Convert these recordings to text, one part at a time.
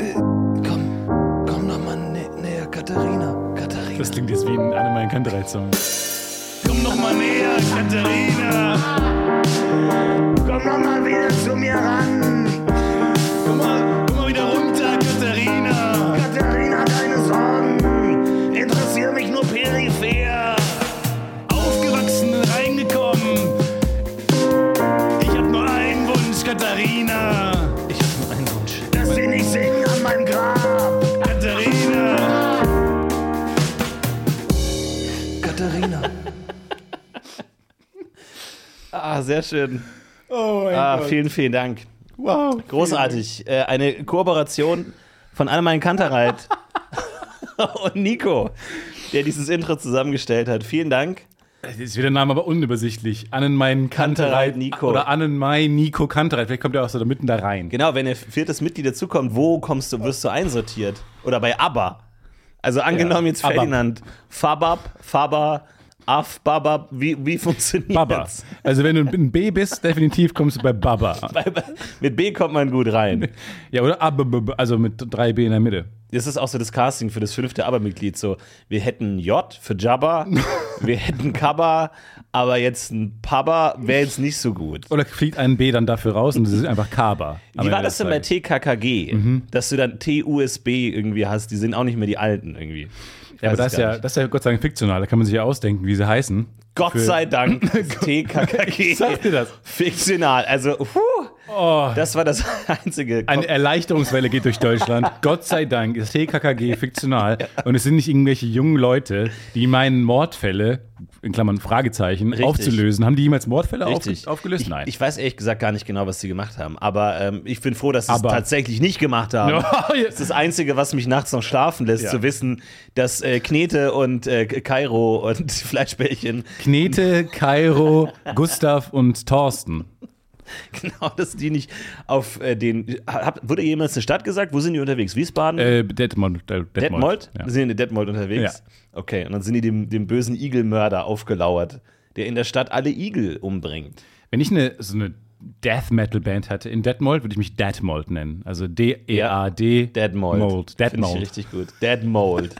Äh, komm, komm noch mal nä näher, Katharina. Katharina. Das klingt jetzt wie ein Annemeyer Kantereit-Song. Komm noch mal näher, Katharina. Komm noch mal wieder zu mir ran. Komm mal, Ah, sehr schön. Oh mein Ah, vielen, vielen Dank. Wow. Großartig. Äh, eine Kooperation von Annemeyen Kantereit und Nico, der dieses Intro zusammengestellt hat. Vielen Dank. Jetzt ist wieder der Name aber unübersichtlich. Annenmein Kantereit Kantereit Nico. Oder Annenmai Nico Kantereit. Vielleicht kommt er auch so da mitten da rein. Genau, wenn ein viertes Mitglied dazukommt, wo kommst du, wirst du einsortiert? Oder bei ABBA. Also angenommen jetzt ABBA. Ferdinand. Fabab, Faber, Af, Babab, wie, wie funktioniert Baba. Also wenn du ein B bist, definitiv kommst du bei Baba. Mit B kommt man gut rein. Ja, oder A, B, B, B, also mit drei B in der Mitte. Das ist auch so das Casting für das fünfte ABBA-Mitglied. So, wir hätten J für Jabba, wir hätten Kaba, aber jetzt ein Paba wäre jetzt nicht so gut. Oder fliegt ein B dann dafür raus und das ist einfach Kaba. Wie war das denn bei TKKG? Mhm. Dass du dann TUSB irgendwie hast, die sind auch nicht mehr die alten irgendwie. Ich Ja, aber das ist, ja, nicht. das ist ja Gott sei Dank fiktional. Da kann man sich ja ausdenken, wie sie heißen. Gott für- sei Dank TKKG Sag dir das. fiktional. Also, puh, Oh, das war das einzige. eine Erleichterungswelle geht durch Deutschland. Gott sei Dank ist TKKG fiktional. Und es sind nicht irgendwelche jungen Leute, die meinen Mordfälle, in Klammern Fragezeichen, Richtig. aufzulösen. Haben die jemals Mordfälle Richtig. aufgelöst? Ich, Nein. ich weiß ehrlich gesagt gar nicht genau, was sie gemacht haben. Aber ähm, ich bin froh, dass sie es tatsächlich nicht gemacht haben. Ja, Das ist das Einzige, was mich nachts noch schlafen lässt, Ja. zu wissen, dass äh, Knete und äh, Kairo und Fleischbällchen, Knete, Kairo, Gustav und Thorsten. genau, dass die nicht auf äh, den. Hab, wurde jemals eine Stadt gesagt? Wo sind die unterwegs? Wiesbaden? Äh, Detmold. Detmold. Detmold? Ja. Sind die in Detmold unterwegs? Okay, und dann sind die dem, dem bösen Igelmörder aufgelauert, der in der Stadt alle Igel umbringt. Wenn ich eine, so eine Death Metal Band hätte in Detmold, würde ich mich Deadmold nennen. Also D-E-A-D. Deadmold. Mold. Finde ich Deadmold. richtig gut. Deadmold.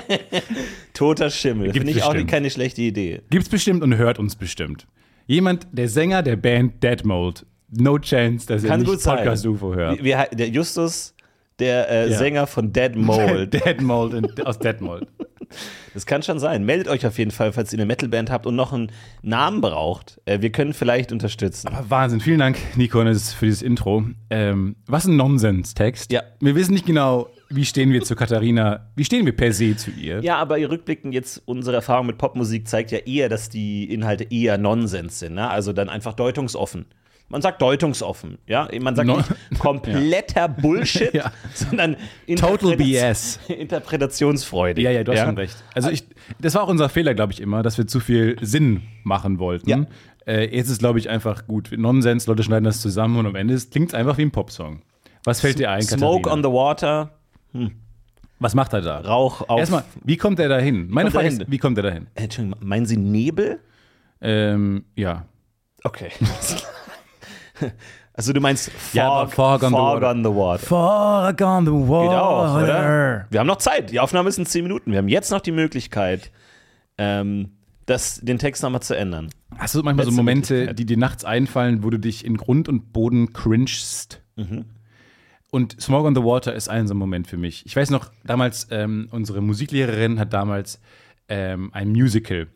Toter Schimmel. Finde ich auch bestimmt. keine schlechte Idee. Gibt's bestimmt und hört uns bestimmt. Jemand, der Sänger der Band Deadmold. No chance, dass er Kann nicht gut sein. Podcast UFO hört. Wie, der Justus, der äh, Ja. Sänger von Dead Mold. Deadmold in, aus Deadmold. Das kann schon sein. Meldet euch auf jeden Fall, falls ihr eine Metalband habt und noch einen Namen braucht. Äh, wir können vielleicht unterstützen. Aber Wahnsinn, vielen Dank, Nico, für dieses Intro. Ähm, was ein Nonsenstext. Ja. Wir wissen nicht genau, wie stehen wir zu Katharina, wie stehen wir per se zu ihr. Ja, aber ihr rückblickend jetzt, unsere Erfahrung mit Popmusik zeigt ja eher, dass die Inhalte eher Nonsens sind. Ne? Also dann einfach deutungsoffen. Man sagt deutungsoffen, ja. Man sagt No- nicht kompletter Bullshit, Ja. sondern Total BS. Interpretationsfreude. Ja, ja, du hast schon recht. Also ich, das war auch unser Fehler, glaube ich, immer, dass wir zu viel Sinn machen wollten. Ja. Äh, jetzt ist, glaube ich, einfach gut. Nonsens, Leute schneiden das zusammen und am Ende klingt es einfach wie ein Popsong. Was fällt dir ein, Smoke Katharina? on the water, Was macht er da? Rauch auf. Erstmal, wie kommt er da hin? Meine Frage ist, wie kommt er da hin? Äh, Entschuldigung, meinen Sie Nebel? Ähm, ja. Okay. also du meinst Fog, Ja, Fog on the Water. on the water. Fog on the water. Geht auch, oder? Wir haben noch Zeit. Die Aufnahme ist in 10 Minuten. Wir haben jetzt noch die Möglichkeit, ähm, das, den Text nochmal zu ändern. Hast du manchmal so Letzte Momente, Möglichkeit. die dir nachts einfallen, wo du dich in Grund und Boden cringest? Mhm. Und Smoke on the Water ist ein so ein Moment für mich. Ich weiß noch, damals, ähm, unsere Musiklehrerin hat damals ähm, ein Musical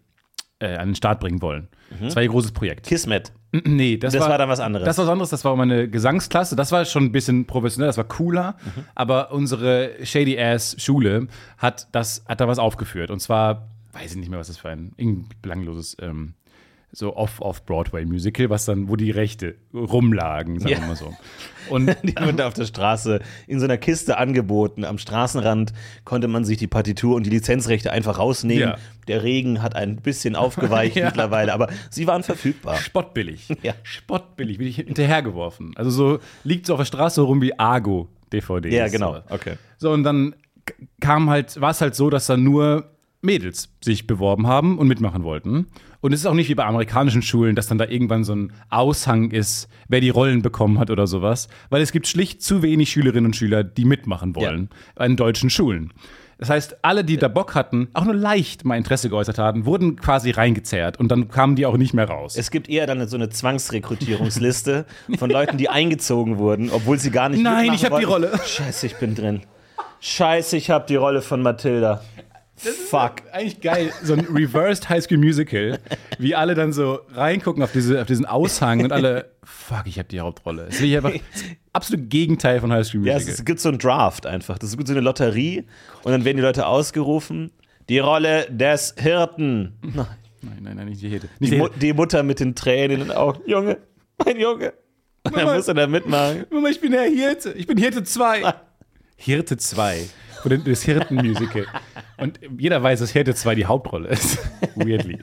äh, an den Start bringen wollen. Das war ihr großes Projekt. Kismet. Nee, das. Das war dann was anderes. Das war was anderes, das war meine Gesangsklasse. Das war schon ein bisschen professionell, das war cooler. Mhm. Aber unsere Shady-Ass-Schule hat, das, hat da was aufgeführt. Und zwar, weiß ich nicht mehr, was das für ein belangloses, ähm, so Off-Off-Broadway-Musical, was dann, wo die Rechte rumlagen, sagen Ja. wir mal so. Und Die wurden auf der Straße in so einer Kiste angeboten. Am Straßenrand konnte man sich die Partitur und die Lizenzrechte einfach rausnehmen. Ja. Der Regen hat ein bisschen aufgeweicht Ja. mittlerweile, aber sie waren verfügbar. spottbillig. Ja. Spottbillig, bin ich hinterhergeworfen. Also so liegt so auf der Straße rum wie Argo-DVDs. Ja, genau. So. Okay. So, und dann kam halt, war es halt so, dass da nur Mädels sich beworben haben und mitmachen wollten. Und es ist auch nicht wie bei amerikanischen Schulen, dass dann da irgendwann so ein Aushang ist, wer die Rollen bekommen hat oder sowas. Weil es gibt schlicht zu wenig Schülerinnen und Schüler, die mitmachen wollen an deutschen Schulen. Das heißt, alle, die da Bock hatten, auch nur leicht mal Interesse geäußert hatten, wurden quasi reingezerrt und dann kamen die auch nicht mehr raus. Es gibt eher dann so eine Zwangsrekrutierungsliste von Leuten, die eingezogen wurden, obwohl sie gar nicht Nein, ich hab die. Rolle. Scheiße, ich bin drin. Scheiße, ich hab die Rolle von Mathilda. Fuck. Eigentlich geil, so ein Reversed High School Musical, wie alle dann so reingucken auf, diese, auf diesen Aushang und alle, fuck, ich habe die Hauptrolle. Das ist wirklich einfach das absolute Gegenteil von High School Ja, Musical. es gibt so einen Draft einfach. Das ist gut so eine Lotterie und dann werden die Leute ausgerufen. Die Rolle des Hirten. nein, nein, nein, nicht die. Die, Nicht die Mu Hete. die Mutter mit den Tränen in den Augen. Junge, mein Junge. Und dann Mama. muss er da mitmachen. Mama, ich bin der Hirte. Ich bin Hirte 2. Hirte 2. Oder das Hirten-Musical. Und jeder weiß, dass Hirte 2 die Hauptrolle ist. Weirdly.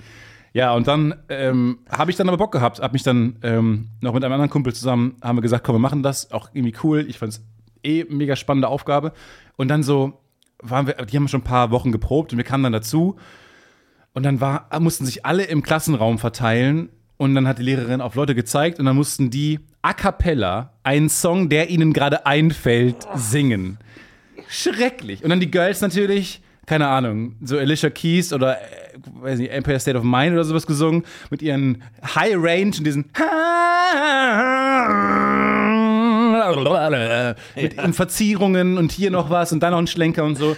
Ja, und dann ähm, habe ich dann aber Bock gehabt, habe mich dann ähm, noch mit einem anderen Kumpel zusammen, haben wir gesagt, komm, wir machen das, auch irgendwie cool. Ich fand es eh mega spannende Aufgabe. Und dann so waren wir, die haben schon ein paar Wochen geprobt und wir kamen dann dazu. Und dann war, mussten sich alle im Klassenraum verteilen und dann hat die Lehrerin auf Leute gezeigt und dann mussten die a cappella einen Song, der ihnen gerade einfällt, singen. Schrecklich. Und dann die Girls natürlich, keine Ahnung, so Alicia Keys oder äh, weiß nicht, Empire State of Mind oder sowas gesungen mit ihren High Range und diesen mit ihren Verzierungen und hier noch was und dann noch ein Schlenker und so.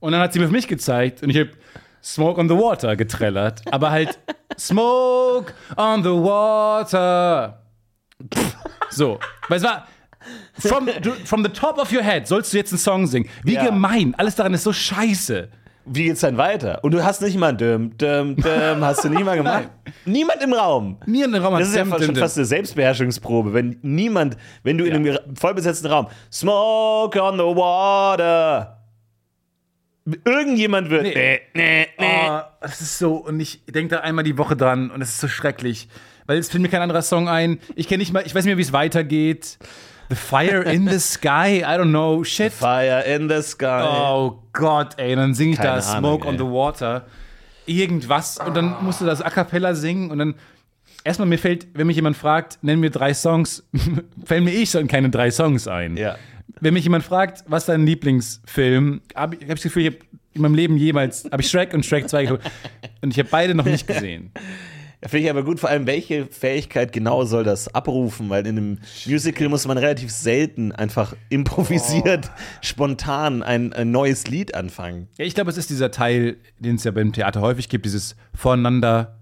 Und dann hat sie mir auf mich gezeigt und ich habe Smoke on the Water getrellert, aber halt Smoke on the Water. Pff, So, weil es war from, du, from the top of your head sollst du jetzt einen Song singen. Wie Ja. gemein, alles daran ist so scheiße. Wie geht's dann weiter? Und du hast nicht mal Düm, Düm, Düm, hast du nie mal gemacht? Niemand im Raum. Nie in den Raum Das ist ja Dim, fast, dim, schon dim. fast eine Selbstbeherrschungsprobe, wenn niemand, wenn du in einem vollbesetzten Raum, Smoke on the water, irgendjemand wird, nee, nee, nee. Oh, das ist so, und ich denke da einmal die Woche dran und es ist so schrecklich. Weil es fällt mir kein anderer Song ein. Ich kenne nicht mal, ich weiß nicht mehr, wie es weitergeht. The Fire in the Sky, I don't know, shit. Fire in the sky. Oh Gott, ey, dann singe ich Keine da Ahnung, Smoke on ey. the Water. Irgendwas. Und dann musst du das A Cappella singen und dann. Erstmal, mir fällt, wenn mich jemand fragt, nenn mir drei Songs, fällen mir eh schon keine drei Songs ein. Ja. Wenn mich jemand fragt, was ist dein Lieblingsfilm, habe ich hab ich das Gefühl, ich habe in meinem Leben jemals, habe ich Shrek und Shrek 2 geguckt. Und ich habe beide noch nicht gesehen. Finde ich aber gut, vor allem, welche Fähigkeit genau soll das abrufen? Weil in einem Musical muss man relativ selten einfach improvisiert, spontan ein, ein neues Lied anfangen. Ja, ich glaube, es ist dieser Teil, den es ja beim Theater häufig gibt, dieses voneinander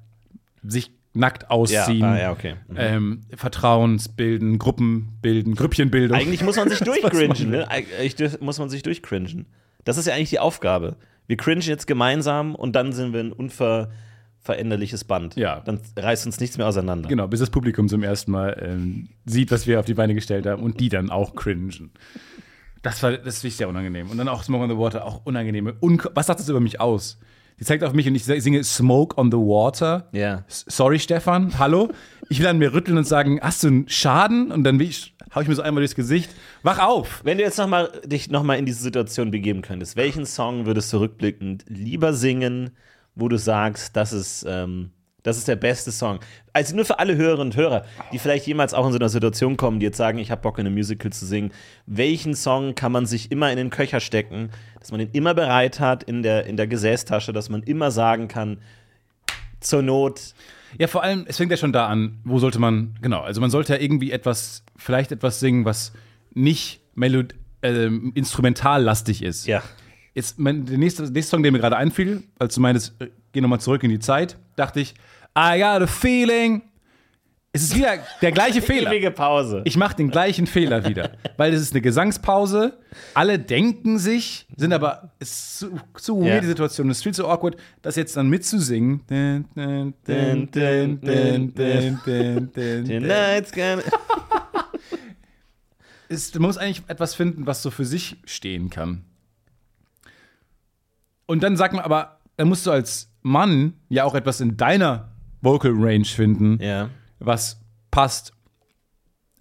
sich nackt ausziehen. ah, ja, okay. Mhm. ähm, Vertrauensbilden, Gruppen bilden, Grüppchenbildung. Eigentlich muss man sich durchcringen, ne? Eigentlich muss man sich durchcringen. Das ist ja eigentlich die Aufgabe. Wir cringen jetzt gemeinsam und dann sind wir ein unveränderliches Band. Ja. Dann reißt uns nichts mehr auseinander. Genau, bis das Publikum zum ersten Mal ähm, sieht, was wir auf die Beine gestellt haben und die dann auch cringen. Das war das ist sehr unangenehm. Und dann auch Smoke on the Water, auch unangenehme. Un was sagt das über mich aus? Die zeigt auf mich und ich singe Smoke on the Water. Ja. S- Sorry, Stefan, hallo. Ich will an mir rütteln und sagen, hast du einen Schaden? Und dann ich, hau ich mir so einmal durchs Gesicht. Wach auf! Wenn du jetzt noch mal, dich nochmal in diese Situation begeben könntest, welchen Song würdest du rückblickend lieber singen, wo du sagst, das ist, ähm, das ist der beste Song? Also nur für alle Hörerinnen und Hörer, die vielleicht jemals auch in so einer Situation kommen, die jetzt sagen, ich habe Bock in einem Musical zu singen. Welchen Song kann man sich immer in den Köcher stecken, dass man ihn immer bereit hat in der, in der Gesäßtasche, dass man immer sagen kann, zur Not, Ja, vor allem, es fängt ja schon da an, wo sollte man, genau, also man sollte ja irgendwie etwas, vielleicht etwas singen, was nicht melod ähm, instrumentallastig ist. ja. Jetzt, mein, der nächste, nächste Song, der mir gerade einfiel, als du meinst, äh, geh nochmal zurück in die Zeit, dachte ich, I got a feeling. Es ist wieder der gleiche Fehler. Ewige Pause. Ich mache den gleichen Fehler wieder, weil es ist eine Gesangspause. Alle denken sich, sind aber es ist zu, zu weird die Situation. Es ist viel zu awkward, das jetzt dann mitzusingen. Tonight's gonna man muss eigentlich etwas finden, was so für sich stehen kann. Und dann sagt man aber, dann musst du als Mann ja auch etwas in deiner Vocal Range finden, Ja. was passt.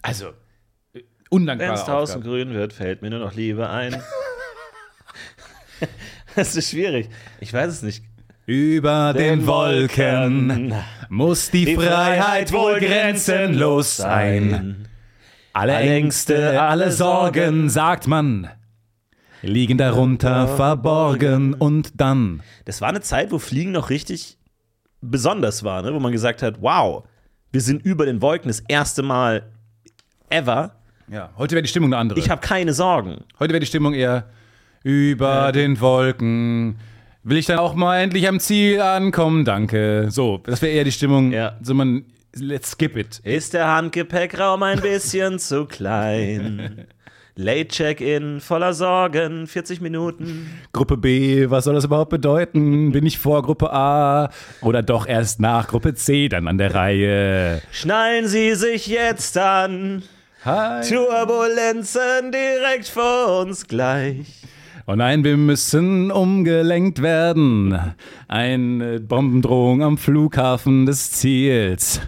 Also, äh, Wenn undankbare es draußen grün wird, fällt mir nur noch Liebe ein. das ist schwierig. Ich weiß es nicht. Über den Wolken muss die, Freiheit wohl grenzenlos sein. Alle Ängste, alle Sorgen, sagt man, liegen darunter verborgen und dann. Das war eine Zeit, wo Fliegen noch richtig besonders war, ne? wo man gesagt hat, wow, wir sind über den Wolken das erste Mal ever. Ja, heute wäre die Stimmung eine andere. Ich habe keine Sorgen. heute wäre die Stimmung eher über den Wolken. Will ich dann auch mal endlich am Ziel ankommen? Danke. So, das wäre eher die Stimmung. Ja. So man, let's skip it. Ist der Handgepäckraum ein bisschen zu klein? Late Check-in, voller Sorgen, 40 Minuten. Gruppe B, was soll das überhaupt bedeuten? Bin ich vor Gruppe A oder doch erst nach Gruppe C dann an der Reihe? Schnallen Sie sich jetzt an. Hi. Turbulenzen direkt vor uns gleich. Oh nein, wir müssen umgelenkt werden. Eine Bombendrohung am Flughafen des Ziels.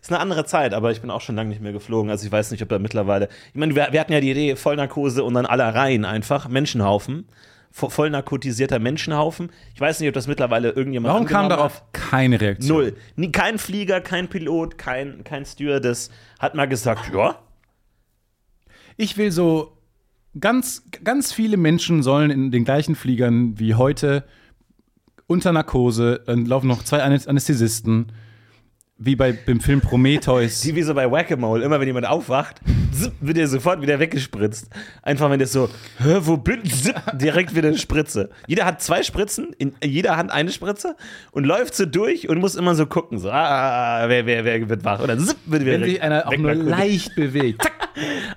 Ist eine andere Zeit, aber ich bin auch schon lange nicht mehr geflogen. Also ich weiß nicht, ob er mittlerweile. Ich meine, wir, wir hatten ja die Idee, Vollnarkose und dann aller Reihen einfach, Menschenhaufen. Vo- Voll narkotisierter Menschenhaufen. Ich weiß nicht, ob das mittlerweile irgendjemand Warum kam darauf keine Reaktion? Null. Nie, kein Flieger, kein Pilot, kein, kein Stewardess hat mal gesagt, ja, Ich will so ganz, ganz viele Menschen sollen in den gleichen Fliegern wie heute unter Narkose, dann laufen noch zwei Anäst- Anästhesisten, wie bei dem Film Prometheus. die wie so bei Whack-A-Mole, immer wenn jemand aufwacht, zipp, wird er sofort wieder weggespritzt. Einfach wenn der so, hä, wo bin ich? Direkt wieder eine Spritze. Jeder hat zwei Spritzen, in jeder Hand eine Spritze und läuft so durch und muss immer so gucken, so, ah, wer, wer, wer wird wach? Oder zipp, wird wieder Wenn sich einer auch nur leicht bewegt. Zack.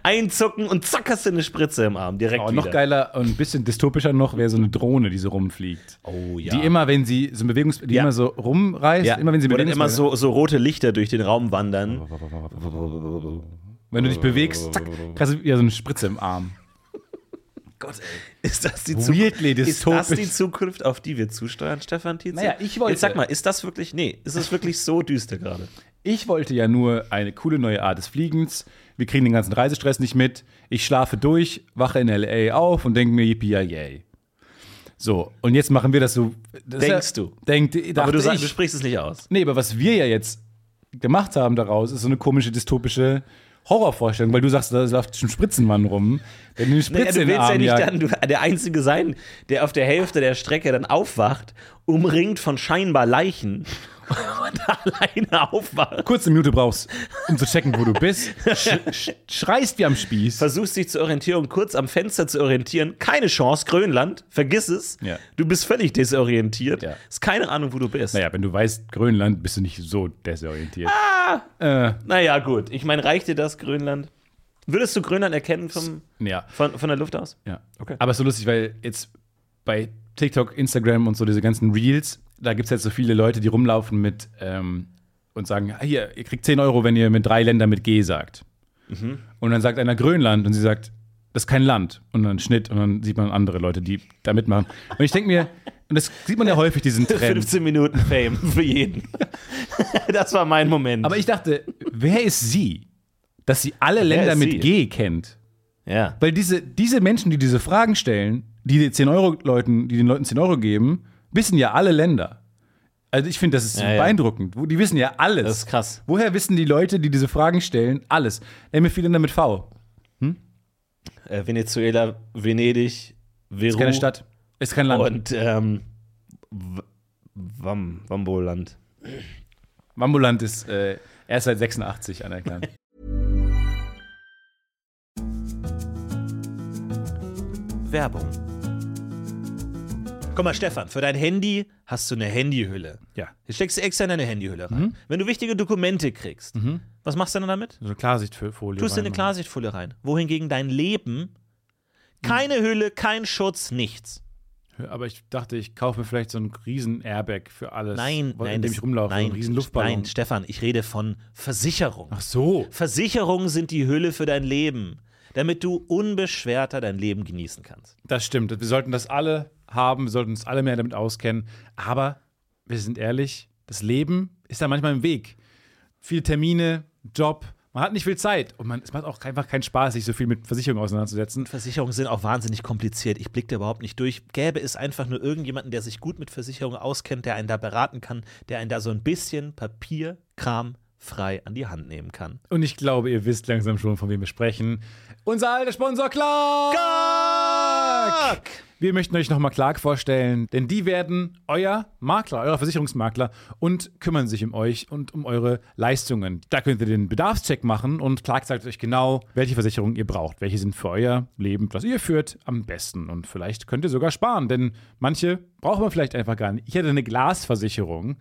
einzucken und zack hast du eine Spritze im Arm, direkt Oh, wieder. noch geiler und ein bisschen dystopischer noch wäre so eine Drohne, die so rumfliegt. Oh ja. Die immer, wenn sie so ein Bewegungs... Die Ja. immer so rumreißt, ja, immer wenn sie Oder immer so, so rote Lichter durch den Raum wandern. Wenn du dich bewegst, zack, kriegst du wieder so eine Spritze im Arm. Gott, ey. Ist das die Weirdly Zukunft? Ist das die Zukunft, auf die wir zusteuern, Stefan Tietze? Naja, ich wollte- Jetzt sag mal, ist das wirklich, nee, ist es wirklich so düster gerade? Ich wollte ja nur eine coole neue Art des Fliegens. Wir kriegen den ganzen Reisestress nicht mit. Ich schlafe durch, wache in L.A. auf und denke mir, yippie yay. So, und jetzt machen wir das so. Das Denkst ja, du? Denkt, Aber du, ich. sagst, du sprichst es nicht aus. Nee, aber was wir ja jetzt gemacht haben daraus, ist so eine komische dystopische Horrorvorstellung, weil du sagst, da läuft schon Spritzenmann rum, der eine Naja, Spritze du in den willst ja Arm nicht jagt. dann du, der Einzige sein, der auf der Hälfte der Strecke dann aufwacht, umringt von scheinbar Leichen und alleine aufwacht. Kurze Minute brauchst, um zu checken, wo du bist. Sch sch schreist wie am Spieß. Versuchst dich zu orientieren, kurz am Fenster zu orientieren. Keine Chance, Grönland, vergiss es. Ja. Du bist völlig desorientiert. Ja. Ist keine Ahnung, wo du bist. Naja, wenn du weißt, Grönland, bist du nicht so desorientiert. Ah. Äh, Naja, gut. Ich meine, reicht dir das, Grönland? Würdest du Grönland erkennen vom, ja. von, von der Luft aus? Ja. Okay. Aber es ist so lustig, weil jetzt bei TikTok, Instagram und so diese ganzen Reels, da gibt es jetzt so viele Leute, die rumlaufen mit ähm, und sagen, "Ah, hier, ihr kriegt 10 Euro, wenn ihr mit drei Ländern mit G sagt. Mhm. Und dann sagt einer Grönland und sie sagt, das ist kein Land. Und dann Schnitt und dann sieht man andere Leute, die da mitmachen. Und ich denke mir, und das sieht man ja häufig, diesen Trend. 15 Minuten Fame für jeden. das war mein Moment. Aber ich dachte, wer ist sie, dass sie alle Länder ist mit sie? G kennt? ja. Weil diese, diese Menschen, die diese Fragen stellen, die den 10 Euro Leuten, die den Leuten 10 Euro geben, wissen ja alle Länder. Also ich finde, das ist Ja, ja. beeindruckend. Wo- Die wissen ja alles. Das ist krass. Woher wissen die Leute, die diese Fragen stellen, alles? Nenn mir viele Länder mit V. Äh, Venezuela, Venedig, Veru Ist keine Stadt. Ist kein Land. und ähm, Wam, Wamboland. Mambuland ist äh, erst seit 86 anerkannt. Werbung. Guck mal, Stefan, für dein Handy hast du eine Handyhülle. ja. Hier steckst du extra in deine Handyhülle rein. Wenn du wichtige Dokumente kriegst, was machst du dann damit? So eine Klarsichtfolie. Tust du eine. Klarsichtfolie rein. Wohingegen dein Leben keine Hülle, kein Schutz, nichts. Aber ich dachte, ich kaufe mir vielleicht so einen riesen Airbag für alles. Nein, nein, in dem das- ich rumlaufe. Nein, so einen riesen Luftballon. Nein, Stefan, ich rede von Versicherung. Ach so. Versicherungen sind die Hülle für dein Leben, damit du unbeschwerter dein Leben genießen kannst. Das stimmt. Wir sollten das alle haben, wir sollten uns alle mehr damit auskennen. Aber wir sind ehrlich, das Leben ist da manchmal im Weg. Viele Termine, Job, Man hat nicht viel Zeit und man, es macht auch einfach keinen Spaß, sich so viel mit Versicherungen auseinanderzusetzen. Versicherungen sind auch wahnsinnig kompliziert. Ich blicke da überhaupt nicht durch. Gäbe es einfach nur irgendjemanden, der sich gut mit Versicherungen auskennt, der einen da beraten kann, der einen da so ein bisschen Papierkram frei an die Hand nehmen kann. Und ich glaube, ihr wisst langsam schon, von wem wir sprechen. Unser alter Sponsor Clark! Clark! Wir möchten euch nochmal Clark vorstellen, denn die werden euer Makler, euer Versicherungsmakler und kümmern sich um euch und um eure Leistungen. Da könnt ihr den Bedarfscheck machen und Clark sagt euch genau, welche Versicherungen ihr braucht. Welche sind für euer Leben, das ihr führt, am besten. Und vielleicht könnt ihr sogar sparen, denn manche braucht man vielleicht einfach gar nicht. Ich hätte eine Glasversicherung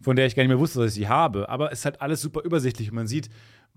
von der ich gar nicht mehr wusste, dass ich sie habe. Aber es ist halt alles super übersichtlich und man sieht,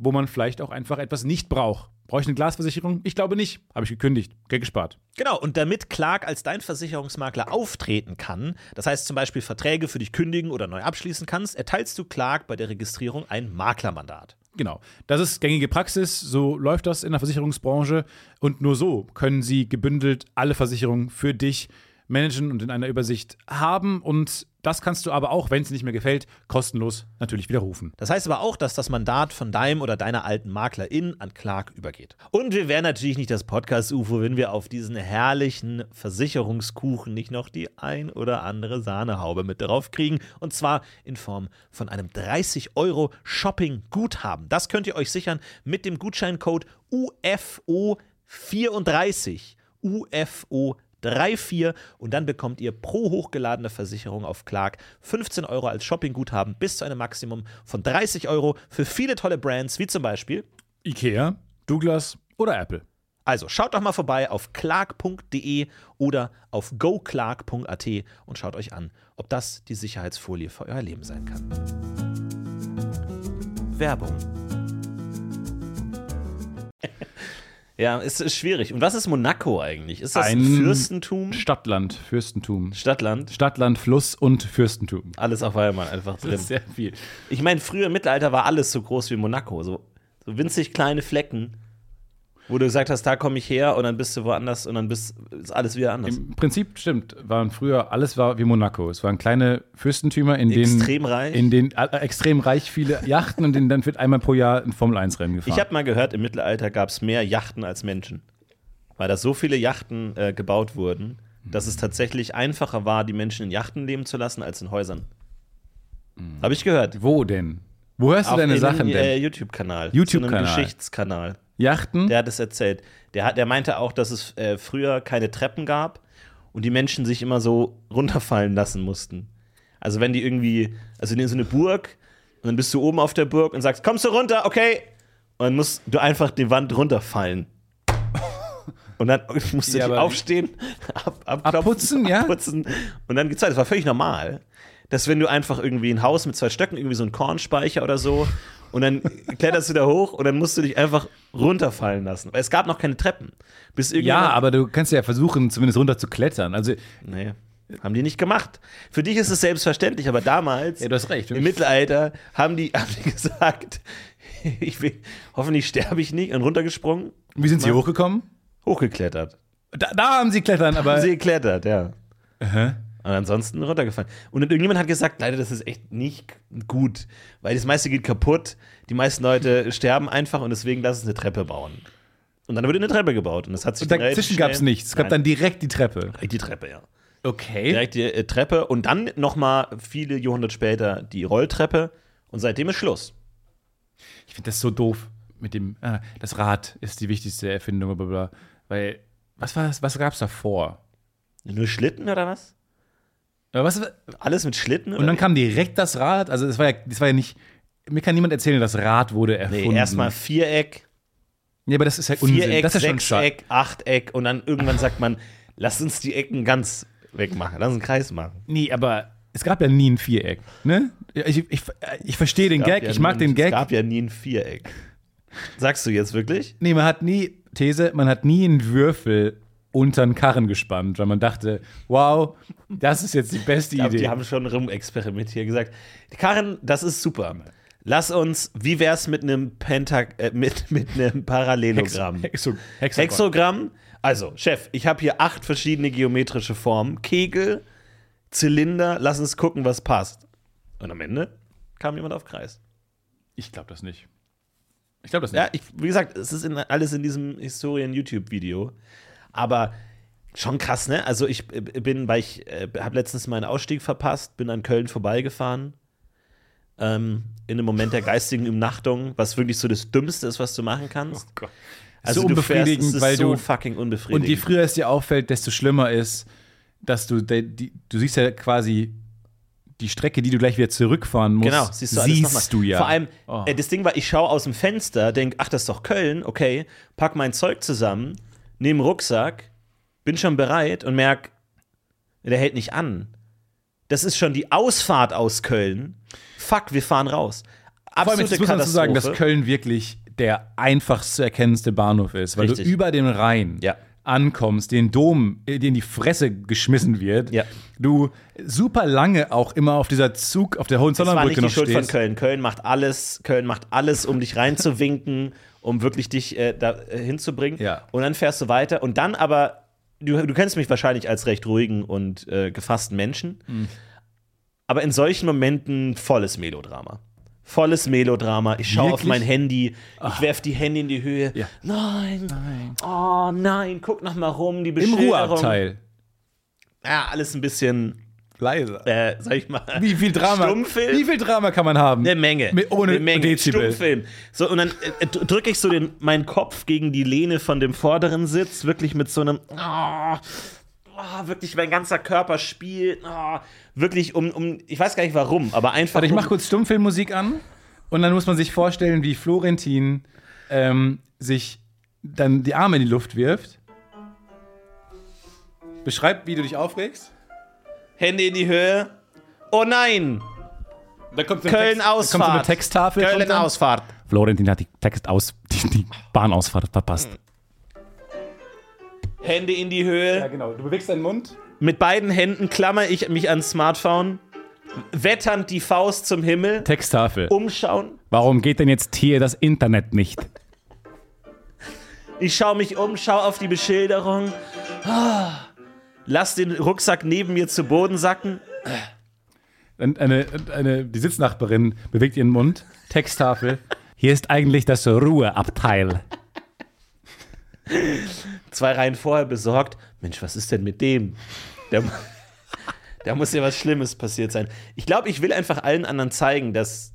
wo man vielleicht auch einfach etwas nicht braucht. Brauche ich eine Glasversicherung? Ich glaube nicht. Habe ich gekündigt. Geld gespart. Genau, und damit Clark als dein Versicherungsmakler auftreten kann, das heißt zum Beispiel Verträge für dich kündigen oder neu abschließen kannst, erteilst du Clark bei der Registrierung ein Maklermandat. Genau. Das ist gängige Praxis. So läuft das in der Versicherungsbranche. Und nur so können sie gebündelt alle Versicherungen für dich managen und in einer Übersicht haben. Und das kannst du aber auch, wenn es nicht mehr gefällt, kostenlos natürlich widerrufen. Das heißt aber auch, dass das Mandat von deinem oder deiner alten Maklerin an Clark übergeht. Und wir wären natürlich nicht das Podcast-UFO, wenn wir auf diesen herrlichen Versicherungskuchen nicht noch die ein oder andere Sahnehaube mit drauf kriegen. Und zwar in Form von einem 30 Euro Shopping-Guthaben. Das könnt ihr euch sichern mit dem Gutscheincode UFO34. UFO 34 und dann bekommt ihr pro hochgeladene Versicherung auf Clark 15 Euro als Shoppingguthaben bis zu einem Maximum von 30 Euro für viele tolle Brands wie zum Beispiel Ikea, Douglas oder Apple. Also schaut doch mal vorbei auf clark.de oder auf goclark.at und schaut euch an, ob das die Sicherheitsfolie für euer Leben sein kann. Werbung. Ja, es ist schwierig. Und was ist Monaco eigentlich? Ist das ein, Ein Fürstentum? Stadtland, Fürstentum. Stadtland? Stadtland, Fluss und Fürstentum. Alles auf einmal einfach drin. Das ist sehr viel. Ich meine, früher im Mittelalter war alles so groß wie Monaco. So, so winzig kleine Flecken, wo du gesagt hast, da komme ich her und dann bist du woanders und dann bist, ist alles wieder anders. Im Prinzip stimmt, waren früher, alles war wie Monaco. Es waren kleine Fürstentümer, in denen. Extrem reich. In denen äh, extrem reich viele Yachten und in, dann wird einmal pro Jahr ein Formel-1-Rennen gefahren. Ich habe mal gehört, im Mittelalter gab es mehr Yachten als Menschen. Weil da so viele Yachten äh, gebaut wurden, dass es tatsächlich einfacher war, die Menschen in Yachten leben zu lassen, als in Häusern. Habe ich gehört. Wo denn? Wo hörst du Auf deine in Sachen äh, denn? YouTube-Kanal. YouTube-Kanal. Geschichtskanal. Yachten? Der hat es erzählt. Der, hat, der meinte auch, dass es äh, früher keine Treppen gab und die Menschen sich immer so runterfallen lassen mussten. Also wenn die irgendwie, also in so eine Burg und dann bist du oben auf der Burg und sagst, kommst du runter, okay? Und dann musst du einfach die Wand runterfallen. Und dann musst du Ja, aufstehen, ab, abklopfen, Abputzen, ja? abputzen und dann geht's weiter. Das war völlig normal, dass wenn du einfach irgendwie ein Haus mit zwei Stöcken, irgendwie so ein Kornspeicher oder so, und dann kletterst du da hoch und dann musst du dich einfach runterfallen lassen. Weil es gab noch keine Treppen. Bis ja, aber du kannst ja versuchen, zumindest runter zu klettern. Also, Nee, haben die nicht gemacht. Für dich ist es selbstverständlich, aber damals, Ja, du hast recht. im Mittelalter, haben die, haben die gesagt, ich will, hoffentlich sterbe ich nicht und runtergesprungen, wie sind sie hochgekommen? hochgeklettert. Da, da haben sie klettern, aber. Haben sie geklettert, ja. Und ansonsten runtergefallen. Und irgendjemand hat gesagt, leider, das ist echt nicht gut, weil das meiste geht kaputt, die meisten Leute sterben einfach und deswegen lass uns eine Treppe bauen. Und dann wurde eine Treppe gebaut und das hat sich relativ Dazwischen gab es nichts. Es gab dann direkt die Treppe. direkt die Treppe, ja. Okay. Direkt die äh, Treppe und dann nochmal viele Jahrhunderte später die Rolltreppe und seitdem ist Schluss. Ich finde das so doof mit dem. Ah, das Rad ist die wichtigste Erfindung, bla, bla. Weil, was war das? Was gab es davor? Nur Schlitten oder was? Aber was, Alles mit Schlitten? und dann kam direkt das Rad. Also, das war ja, das war ja nicht. Mir kann niemand erzählen, das Rad wurde erfunden. Nee, erstmal Viereck, Ja, aber das ist ja Unsinn. Viereck, das ist ja. Sechseck, Achteck und dann irgendwann sagt man, lass uns die Ecken ganz wegmachen, lass uns einen Kreis machen. Nee, aber es gab ja nie ein Viereck. Ne? Ich, ich, ich verstehe den Es Gag, ja ich mag nie, den Es Gag. gab ja nie ein Viereck. Sagst du jetzt wirklich? Nee, man hat nie, These, man hat nie einen Würfel unter den Karren gespannt, weil man dachte, wow, das ist jetzt die beste Ich glaube, Idee. die haben schon rumexperimentiert gesagt. Karin, das ist super. Lass uns, wie wär's mit einem Pentak, äh, mit, mit einem Parallelogramm? Hexo Hexagon. Hexogramm. Also, Chef, ich habe hier acht verschiedene geometrische Formen. Kegel, Zylinder, lass uns gucken, was passt. Und am Ende kam jemand auf Kreis. Ich glaube das nicht. Ich glaube das nicht. Ja, ich, wie gesagt, es ist in, alles in diesem Historien-YouTube-Video. Aber schon krass, ne? Also ich äh, bin, weil ich äh, habe letztens meinen Ausstieg verpasst, bin an Köln vorbeigefahren. Ähm, in einem Moment der geistigen Umnachtung, was wirklich so das Dümmste ist, was du machen kannst. Oh Gott. Also so du fährst, unbefriedigend, es ist weil so du fucking und unbefriedigend. je früher es dir auffällt, desto schlimmer ist, dass du de, die, du siehst ja quasi die Strecke, die du gleich wieder zurückfahren musst. Genau, siehst du alles siehst du ja. Vor allem, Oh. äh, das Ding war, ich schaue aus dem Fenster, denke, ach, das ist doch Köln, okay, pack mein Zeug zusammen, nehme Rucksack, bin schon bereit und merk, der hält nicht an. Das ist schon die Ausfahrt aus Köln. Fuck, wir fahren raus. Vor allem, Absolute muss man dazu sagen, dass. Köln wirklich der einfachst zu erkennendste Bahnhof ist, weil Richtig. du über den Rhein Ja. ankommst, den Dom, äh, dir in die Fresse geschmissen wird. Ja. Du super lange auch immer auf dieser Zug, auf der Das war nicht Hohenzollernbrücke die noch Schuld von stehst. Köln. Köln macht alles, Köln macht alles, um dich reinzuwinken, um wirklich dich äh, da äh, hinzubringen. Ja. Und dann fährst du weiter und dann aber, du, du kennst mich wahrscheinlich als recht ruhigen und äh, gefassten Menschen, Mhm. aber in solchen Momenten volles Melodrama. Volles Melodrama. Ich schaue auf mein Handy, ich werf die Hände in die Höhe. Ja. Nein, oh nein, guck noch mal rum, die Im Beschilderung. Ruheabteil. Ja, alles ein bisschen, Leiser. äh, sag ich mal. Wie viel Drama? Stummfilm? Wie viel Drama kann man haben? Eine Menge. Mit, ohne eine Menge. Dezibel. Stummfilm. So, und dann äh, drücke ich so den, meinen Kopf gegen die Lehne von dem vorderen Sitz, wirklich mit so einem. Oh, oh, wirklich, mein ganzer Körper spielt. Oh, wirklich um, um. Ich weiß gar nicht warum, aber einfach. Warte, ich um, mach kurz Stummfilmmusik an und dann muss man sich vorstellen, wie Florentin ähm, sich dann die Arme in die Luft wirft. Beschreib, wie du dich aufregst. Hände in die Höhe. Oh nein! Da kommt so Köln Da kommt so eine Ausfahrt. Texttafel. kommt Köln. Ausfahrt. Florentin hat die Textaus, die, die Bahnausfahrt verpasst. Hände in die Höhe. genau. Du bewegst deinen Mund. Mit beiden Händen klammer ich mich ans Smartphone. Wetternd die Faust zum Himmel. Texttafel. Umschauen. Warum geht denn jetzt hier das Internet nicht? Ich schaue mich um, schaue auf die Beschilderung. Ah. Lass den Rucksack neben mir zu Boden sacken. Eine, eine, die Sitznachbarin bewegt ihren Mund. Texttafel. Hier ist eigentlich das Ruheabteil. Zwei Reihen vorher besorgt. Mensch, was ist denn mit dem? Der, da muss ja was Schlimmes passiert sein. Ich glaube, ich will einfach allen anderen zeigen, dass,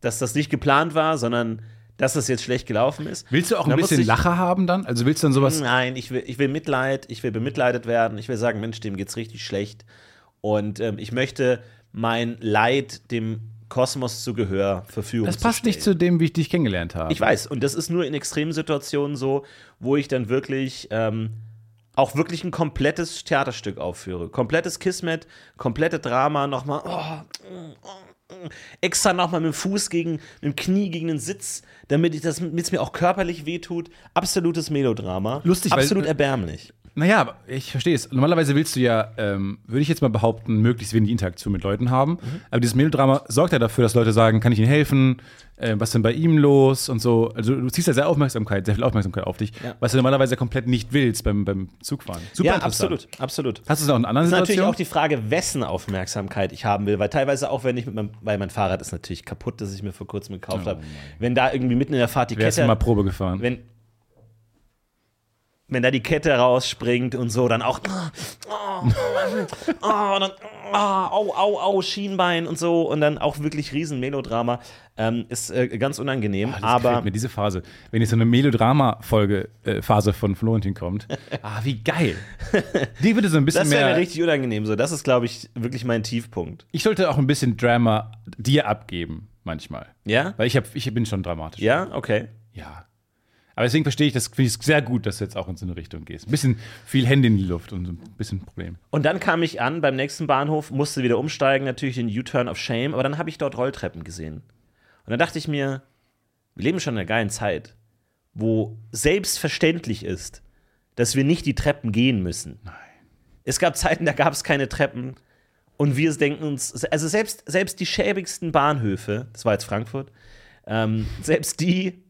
dass das nicht geplant war, sondern dass das jetzt schlecht gelaufen ist. Willst du auch ein bisschen ich- Lacher haben dann? Also willst du dann sowas. Nein, ich will, ich will Mitleid, ich will bemitleidet werden, ich will sagen, Mensch, dem geht's richtig schlecht. Und ähm, ich möchte mein Leid dem Kosmos zu Gehör Verfügung Das zu passt nicht stellen. zu dem, wie ich dich kennengelernt habe. Ich weiß, und das ist nur in Extremsituationen so, wo ich dann wirklich ähm, auch wirklich ein komplettes Theaterstück aufführe. Komplettes Kismet, komplette Drama, nochmal, oh, oh, extra nochmal mit dem Fuß gegen, mit dem Knie gegen den Sitz, damit ich das, es mir auch körperlich wehtut. Absolutes Melodrama. Lustig, weil- Absolut erbärmlich. Naja, ich verstehe es. Normalerweise willst du ja, ähm, würde ich jetzt mal behaupten, möglichst wenig Interaktion mit Leuten haben. Mhm. Aber dieses Melodrama sorgt ja dafür, dass Leute sagen, kann ich Ihnen helfen? Äh, was ist denn bei ihm los? Und so. Also du ziehst ja sehr Aufmerksamkeit, sehr viel Aufmerksamkeit auf dich, Ja. was du normalerweise komplett nicht willst beim, beim Zugfahren. Super ja, absolut, absolut. Hast du es auch in anderen Das ist natürlich Situationen? auch die Frage, wessen Aufmerksamkeit ich haben will, weil teilweise auch, wenn ich mit meinem, weil mein Fahrrad ist natürlich kaputt, das ich mir vor kurzem gekauft habe, wenn da irgendwie mitten in der Fahrt die Wer Kette, mal Probe gefahren? wenn, wenn da die Kette rausspringt und so, dann auch, oh, oh, oh, dann, oh, au, au, au, Schienbein und so und dann auch wirklich riesen Melodrama, ähm, ist äh, ganz unangenehm, Das aber gefällt mir diese Phase. Wenn jetzt so eine Melodrama-Folge, äh, von Florentin kommt. ah, wie geil. Die würde so ein bisschen das wäre mehr. mir richtig unangenehm so, das ist, glaube ich, wirklich mein Tiefpunkt. Ich sollte auch ein bisschen Drama dir abgeben, manchmal. Ja? Weil ich, hab, ich bin schon dramatisch. Ja, okay. Ja. Aber deswegen verstehe ich das, finde ich sehr gut, dass du jetzt auch in so eine Richtung gehst. Ein bisschen viel Hände in die Luft und ein bisschen Problem. Und dann kam ich an beim nächsten Bahnhof, musste wieder umsteigen, natürlich den U-Turn of Shame, aber dann habe ich dort Rolltreppen gesehen. Und dann dachte ich mir, wir leben schon in einer geilen Zeit, wo selbstverständlich ist, dass wir nicht die Treppen gehen müssen. Nein. Es gab Zeiten, da gab es keine Treppen. Und wir denken uns, also selbst, selbst die schäbigsten Bahnhöfe, das war jetzt Frankfurt, ähm, selbst die,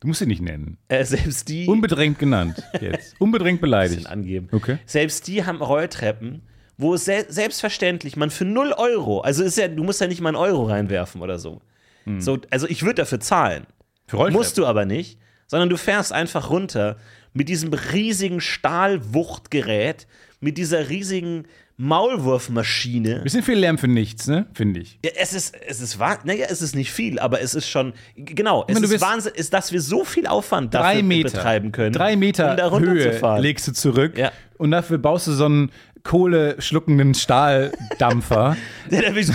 Du musst sie nicht nennen. äh, selbst die. Unbedrängt genannt jetzt. Unbedrängt beleidigt. angeben. Okay. Selbst die haben Rolltreppen, wo se selbstverständlich man für 0 Euro, also ist ja, du musst ja nicht mal einen Euro reinwerfen oder so. Hm. so also ich würde dafür zahlen. Für Rolltreppen. Musst du aber nicht, sondern du fährst einfach runter mit diesem riesigen Stahlwuchtgerät, mit dieser riesigen Maulwurfmaschine. Bisschen viel Lärm für nichts, ne? Finde ich. Ja, es ist, es ist wahr, naja, es ist nicht viel, aber es ist schon, genau, es meine, ist Wahnsinn, ist, dass wir so viel Aufwand Drei dafür Meter. betreiben können. Drei Meter um da Höhe legst du zurück Ja. und dafür baust du so einen Kohle schluckenden Stahldampfer. Der, will so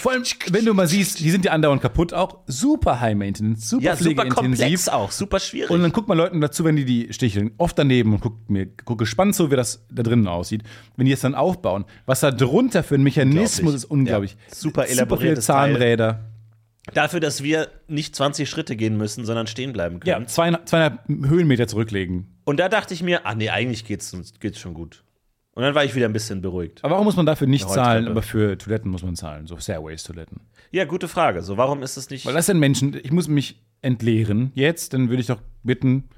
Vor allem, wenn du mal siehst, die sind ja andauernd kaputt auch. Super High Maintenance, super ja, super komplex auch, super schwierig. Und dann guckt man Leuten dazu, wenn die die sticheln, oft daneben und guckt mir guckt gespannt so, wie das da drinnen aussieht. Wenn die es dann aufbauen, was da drunter für ein Mechanismus ist, unglaublich. Ja, super Super viele elaboriertes Teil. Zahnräder. Dafür, dass wir nicht 20 Schritte gehen müssen, sondern stehen bleiben können. Ja, zweieinhalb, zweieinhalb Höhenmeter zurücklegen. Und da dachte ich mir, ah nee, eigentlich geht's, geht's schon gut. Und dann war ich wieder ein bisschen beruhigt. Aber warum muss man dafür nicht Eine zahlen, aber für Toiletten muss man zahlen, so Stairways-Toiletten? Ja, gute Frage. So, warum ist es nicht. Weil das sind Menschen, ich muss mich entleeren jetzt, dann würde ich doch bitten,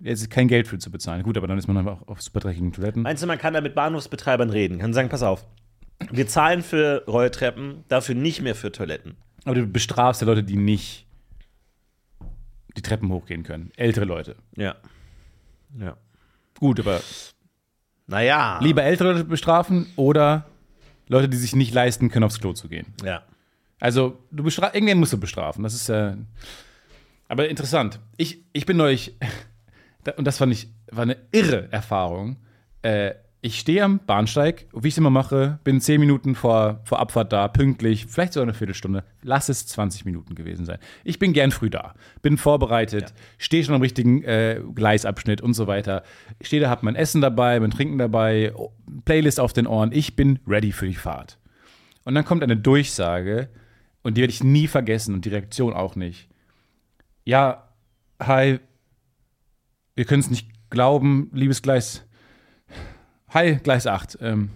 jetzt kein Geld für zu bezahlen. Gut, aber dann ist man einfach auf super dreckigen Toiletten. Meinst du, man kann da mit Bahnhofsbetreibern reden? Kann sagen, pass auf, wir zahlen für Rolltreppen, dafür nicht mehr für Toiletten. Aber du bestrafst ja Leute, die nicht die Treppen hochgehen können. Ältere Leute. Ja. Ja. Gut, aber Naja. lieber ältere Leute bestrafen oder Leute, die sich nicht leisten können, aufs Klo zu gehen. Ja. Also, du irgendwen musst du bestrafen. Das ist äh, aber interessant. Ich, ich bin neulich, und das fand ich, war eine irre Erfahrung. Äh, ich stehe am Bahnsteig, wie ich es immer mache, bin zehn Minuten vor, vor Abfahrt da, pünktlich, vielleicht sogar eine Viertelstunde. Lass es 20 Minuten gewesen sein. Ich bin gern früh da, bin vorbereitet, stehe schon am richtigen äh, Gleisabschnitt und so weiter. Ich stehe da, hab mein Essen dabei, mein Trinken dabei, oh, Playlist auf den Ohren. Ich bin ready für die Fahrt. Und dann kommt eine Durchsage, und die werde ich nie vergessen und die Reaktion auch nicht. Ja, hi, wir können es nicht glauben, liebes Gleis. Hi, Gleis 8. Ähm,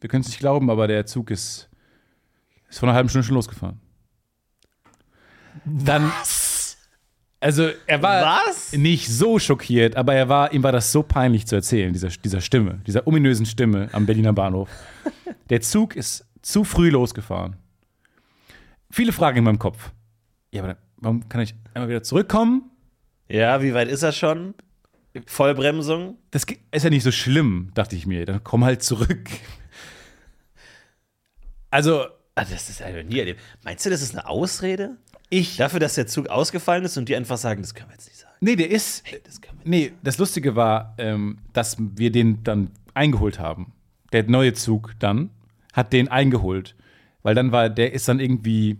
wir können es nicht glauben, aber der Zug ist, ist vor einer halben Stunde schon losgefahren. Dann. Also, er war Was? nicht so schockiert, aber er war, ihm war das so peinlich zu erzählen, dieser, dieser Stimme, dieser ominösen Stimme am Berliner Bahnhof. Der Zug ist zu früh losgefahren. Viele Fragen in meinem Kopf. Ja, aber dann, warum kann ich einmal wieder zurückkommen? Ja, wie weit ist er schon? Vollbremsung? Das ist ja nicht so schlimm, dachte ich mir. Dann komm halt zurück. Also, Ah, das ist also nie erlebt. Meinst du, das ist eine Ausrede? ich. Dafür, dass der Zug ausgefallen ist und die einfach sagen, das können wir jetzt nicht sagen. Nee, der ist. Das können wir Nee, das Lustige war, ähm, dass wir den dann eingeholt haben. Der neue Zug dann hat den eingeholt. Weil dann war, der ist dann irgendwie,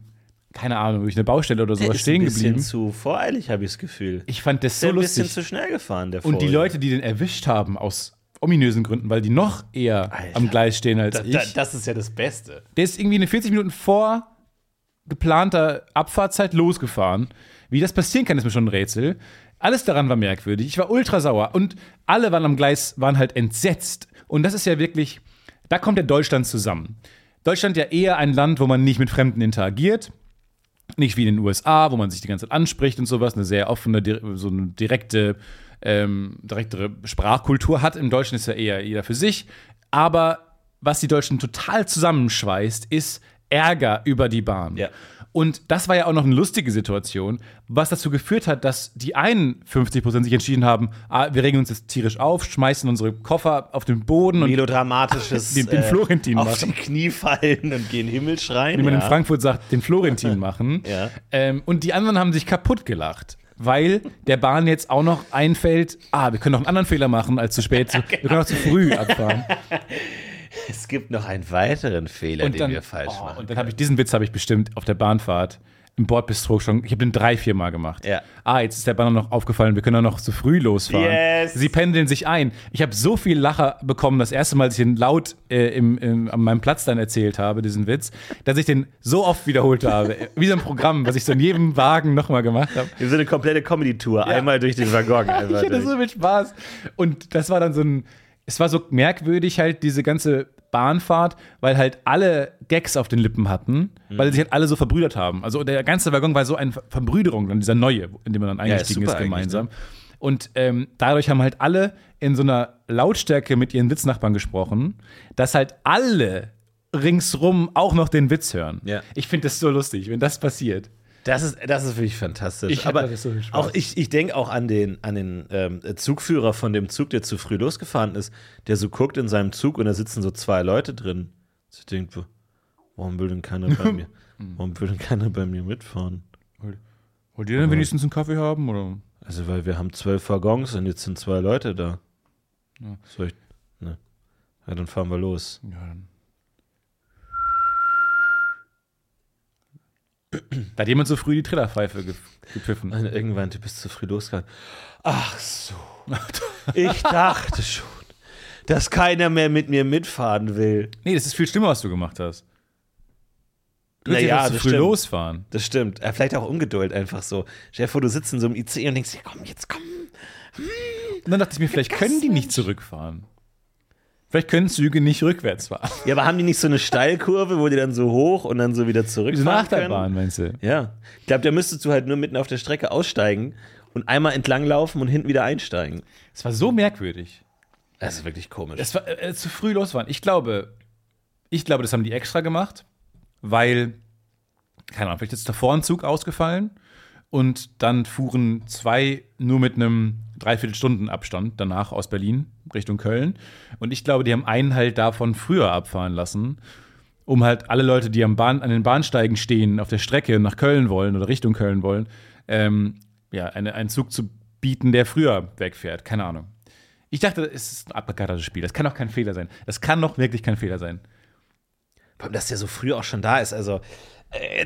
keine Ahnung, durch eine Baustelle oder Der sowas stehen ein bisschen geblieben. zu voreilig, habe ich das Gefühl. Ich fand das so der ein bisschen lustig. zu schnell gefahren, der Und die. Leute, die den erwischt haben, aus ominösen Gründen, weil die noch eher Alter. am Gleis stehen als Da, ich. da, das ist ja das Beste. Der ist irgendwie eine 40 Minuten vor geplanter Abfahrtzeit losgefahren. Wie das passieren kann, ist mir schon ein Rätsel. Alles daran war merkwürdig. Ich war ultra sauer und alle waren am Gleis, waren halt entsetzt. Und das ist ja wirklich, da kommt ja Deutschland zusammen. Deutschland ja eher ein Land, wo man nicht mit Fremden interagiert. Nicht wie in den USA, wo man sich die ganze Zeit anspricht und sowas, eine sehr offene, so eine direkte, ähm, direktere Sprachkultur hat. In Deutschland ist ja eher jeder für sich. Aber was die Deutschen total zusammenschweißt, ist Ärger über die Bahn. Ja. Und das war ja auch noch eine lustige Situation, was dazu geführt hat, dass die einen 50% sich entschieden haben, ah, wir regen uns jetzt tierisch auf, schmeißen unsere Koffer auf den Boden und Melodramatisches. Den- den Florentin Auf machen. die Knie fallen und gehen Himmel schreien. wie man ja. in Frankfurt sagt, den Florentin machen. Ja. ähm, und die anderen haben sich kaputt gelacht. Weil der Bahn jetzt auch noch einfällt, ah, wir können noch einen anderen Fehler machen, als zu spät zu, wir können auch zu früh abfahren. Es gibt noch einen weiteren Fehler, Und den dann, wir falsch oh, machen. und dann habe ich diesen Witz habe ich bestimmt auf der Bahnfahrt im Bordbistro schon, ich habe den drei, vier Mal gemacht. Ja. Ah, jetzt ist der Bahn noch aufgefallen, wir können auch noch zu früh losfahren. Yes. Sie pendeln sich ein. Ich habe so viel Lacher bekommen, das erste Mal, als ich ihn laut äh, im, im, an meinem Platz dann erzählt habe, diesen Witz, dass ich den so oft wiederholt habe. Wie so ein Programm, was ich so in jedem Wagen nochmal gemacht habe. Wir sind eine komplette Comedy-Tour, einmal durch den Waggon. Ich hatte durch. so viel Spaß. Und das war dann so ein, es war so merkwürdig halt, diese ganze Bahnfahrt, weil halt alle Gags auf den Lippen hatten, Mhm. weil sich halt alle so verbrüdert haben. Also der ganze Waggon war so eine Ver- Verbrüderung, dann dieser neue, in dem man dann eingestiegen super ist gemeinsam. Und ähm, dadurch haben halt alle in so einer Lautstärke mit ihren Witznachbarn gesprochen, dass halt alle ringsrum auch noch den Witz hören. Ja. Ich finde das so lustig, wenn das passiert. Das ist, das ist wirklich fantastisch. Ich Aber so auch ich, ich denke auch an den, an den ähm, Zugführer von dem Zug, der zu früh losgefahren ist, der so guckt in seinem Zug und da sitzen so zwei Leute drin. Sie denkt, warum will denn keiner bei mir? Warum will denn keiner bei mir mitfahren? Wollt ihr denn wenigstens einen Kaffee haben? Oder? Also, weil wir haben zwölf Waggons und jetzt sind zwei Leute da. Ja. Soll ich. Ne. Ja, dann fahren wir los. Ja, dann. Da hat jemand so früh die Trillerpfeife ge gepfiffen. Und irgendwann, du bist zu früh losgegangen. Ach so. Ich dachte schon, dass keiner mehr mit mir mitfahren will. Nee, das ist viel schlimmer, was du gemacht hast. Du Naja, zu früh stimmt. losfahren. Das stimmt. Äh, vielleicht auch Ungeduld einfach so. Stell dir vor, du sitzt in so einem IC und denkst, ja, komm, jetzt komm. Und dann dachte ich mir, vielleicht können die nicht zurückfahren. Vielleicht können Züge nicht rückwärts fahren. Ja, aber haben die nicht so eine Steilkurve, wo die dann so hoch und dann so wieder Diese zurückfahren können? Achterbahn, meinst du? Ja. Ich glaube, da müsstest du halt nur mitten auf der Strecke aussteigen und einmal entlang laufen und hinten wieder einsteigen. Es war so merkwürdig. Das ist wirklich komisch. Es war äh, zu früh losfahren. Ich glaube, ich glaube, das haben die extra gemacht, weil, keine Ahnung, vielleicht ist davor ein Zug ausgefallen und dann fuhren zwei nur mit einem Dreiviertelstunden Abstand danach aus Berlin Richtung Köln. Und ich glaube, die haben einen halt davon früher abfahren lassen, um halt alle Leute, die am Bahn, an den Bahnsteigen stehen, auf der Strecke nach Köln wollen oder Richtung Köln wollen, ähm, ja, eine, einen Zug zu bieten, der früher wegfährt. Keine Ahnung. Ich dachte, es ist ein abgekartetes Spiel. Das kann doch kein Fehler sein. Das kann doch wirklich kein Fehler sein. Vor allem, dass der so früh auch schon da ist. Also,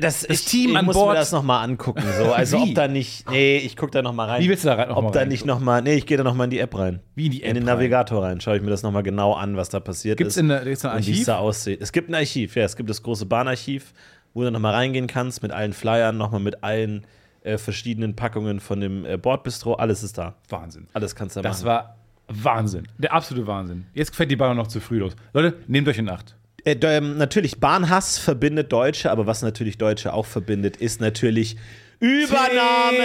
das, Das ich, Team ich an muss Bord- mir das nochmal angucken. So. Also, Wie? ob da nicht. Nee, ich gucke da nochmal rein. Wie willst du da rein- noch Ob mal da rein? nicht nochmal. Nee, ich gehe da nochmal in die App rein. Wie in die App In den rein? Navigator rein. Schaue ich mir das nochmal genau an, was da passiert Gibt's ist. der- gibt's ein und wie es Archiv? da aussieht. Es gibt ein Archiv, ja. Es gibt das große Bahnarchiv, wo du nochmal reingehen kannst mit allen Flyern, nochmal mit allen äh, verschiedenen Packungen von dem äh, Bordbistro. Alles ist da. Wahnsinn. Alles kannst du da Das machen. war Wahnsinn. Der absolute Wahnsinn. Jetzt fährt die Bahn noch zu früh los. Leute, nehmt euch in Acht. Äh, ähm, natürlich, Bahnhass verbindet Deutsche, aber was natürlich Deutsche auch verbindet, ist natürlich Übernahme.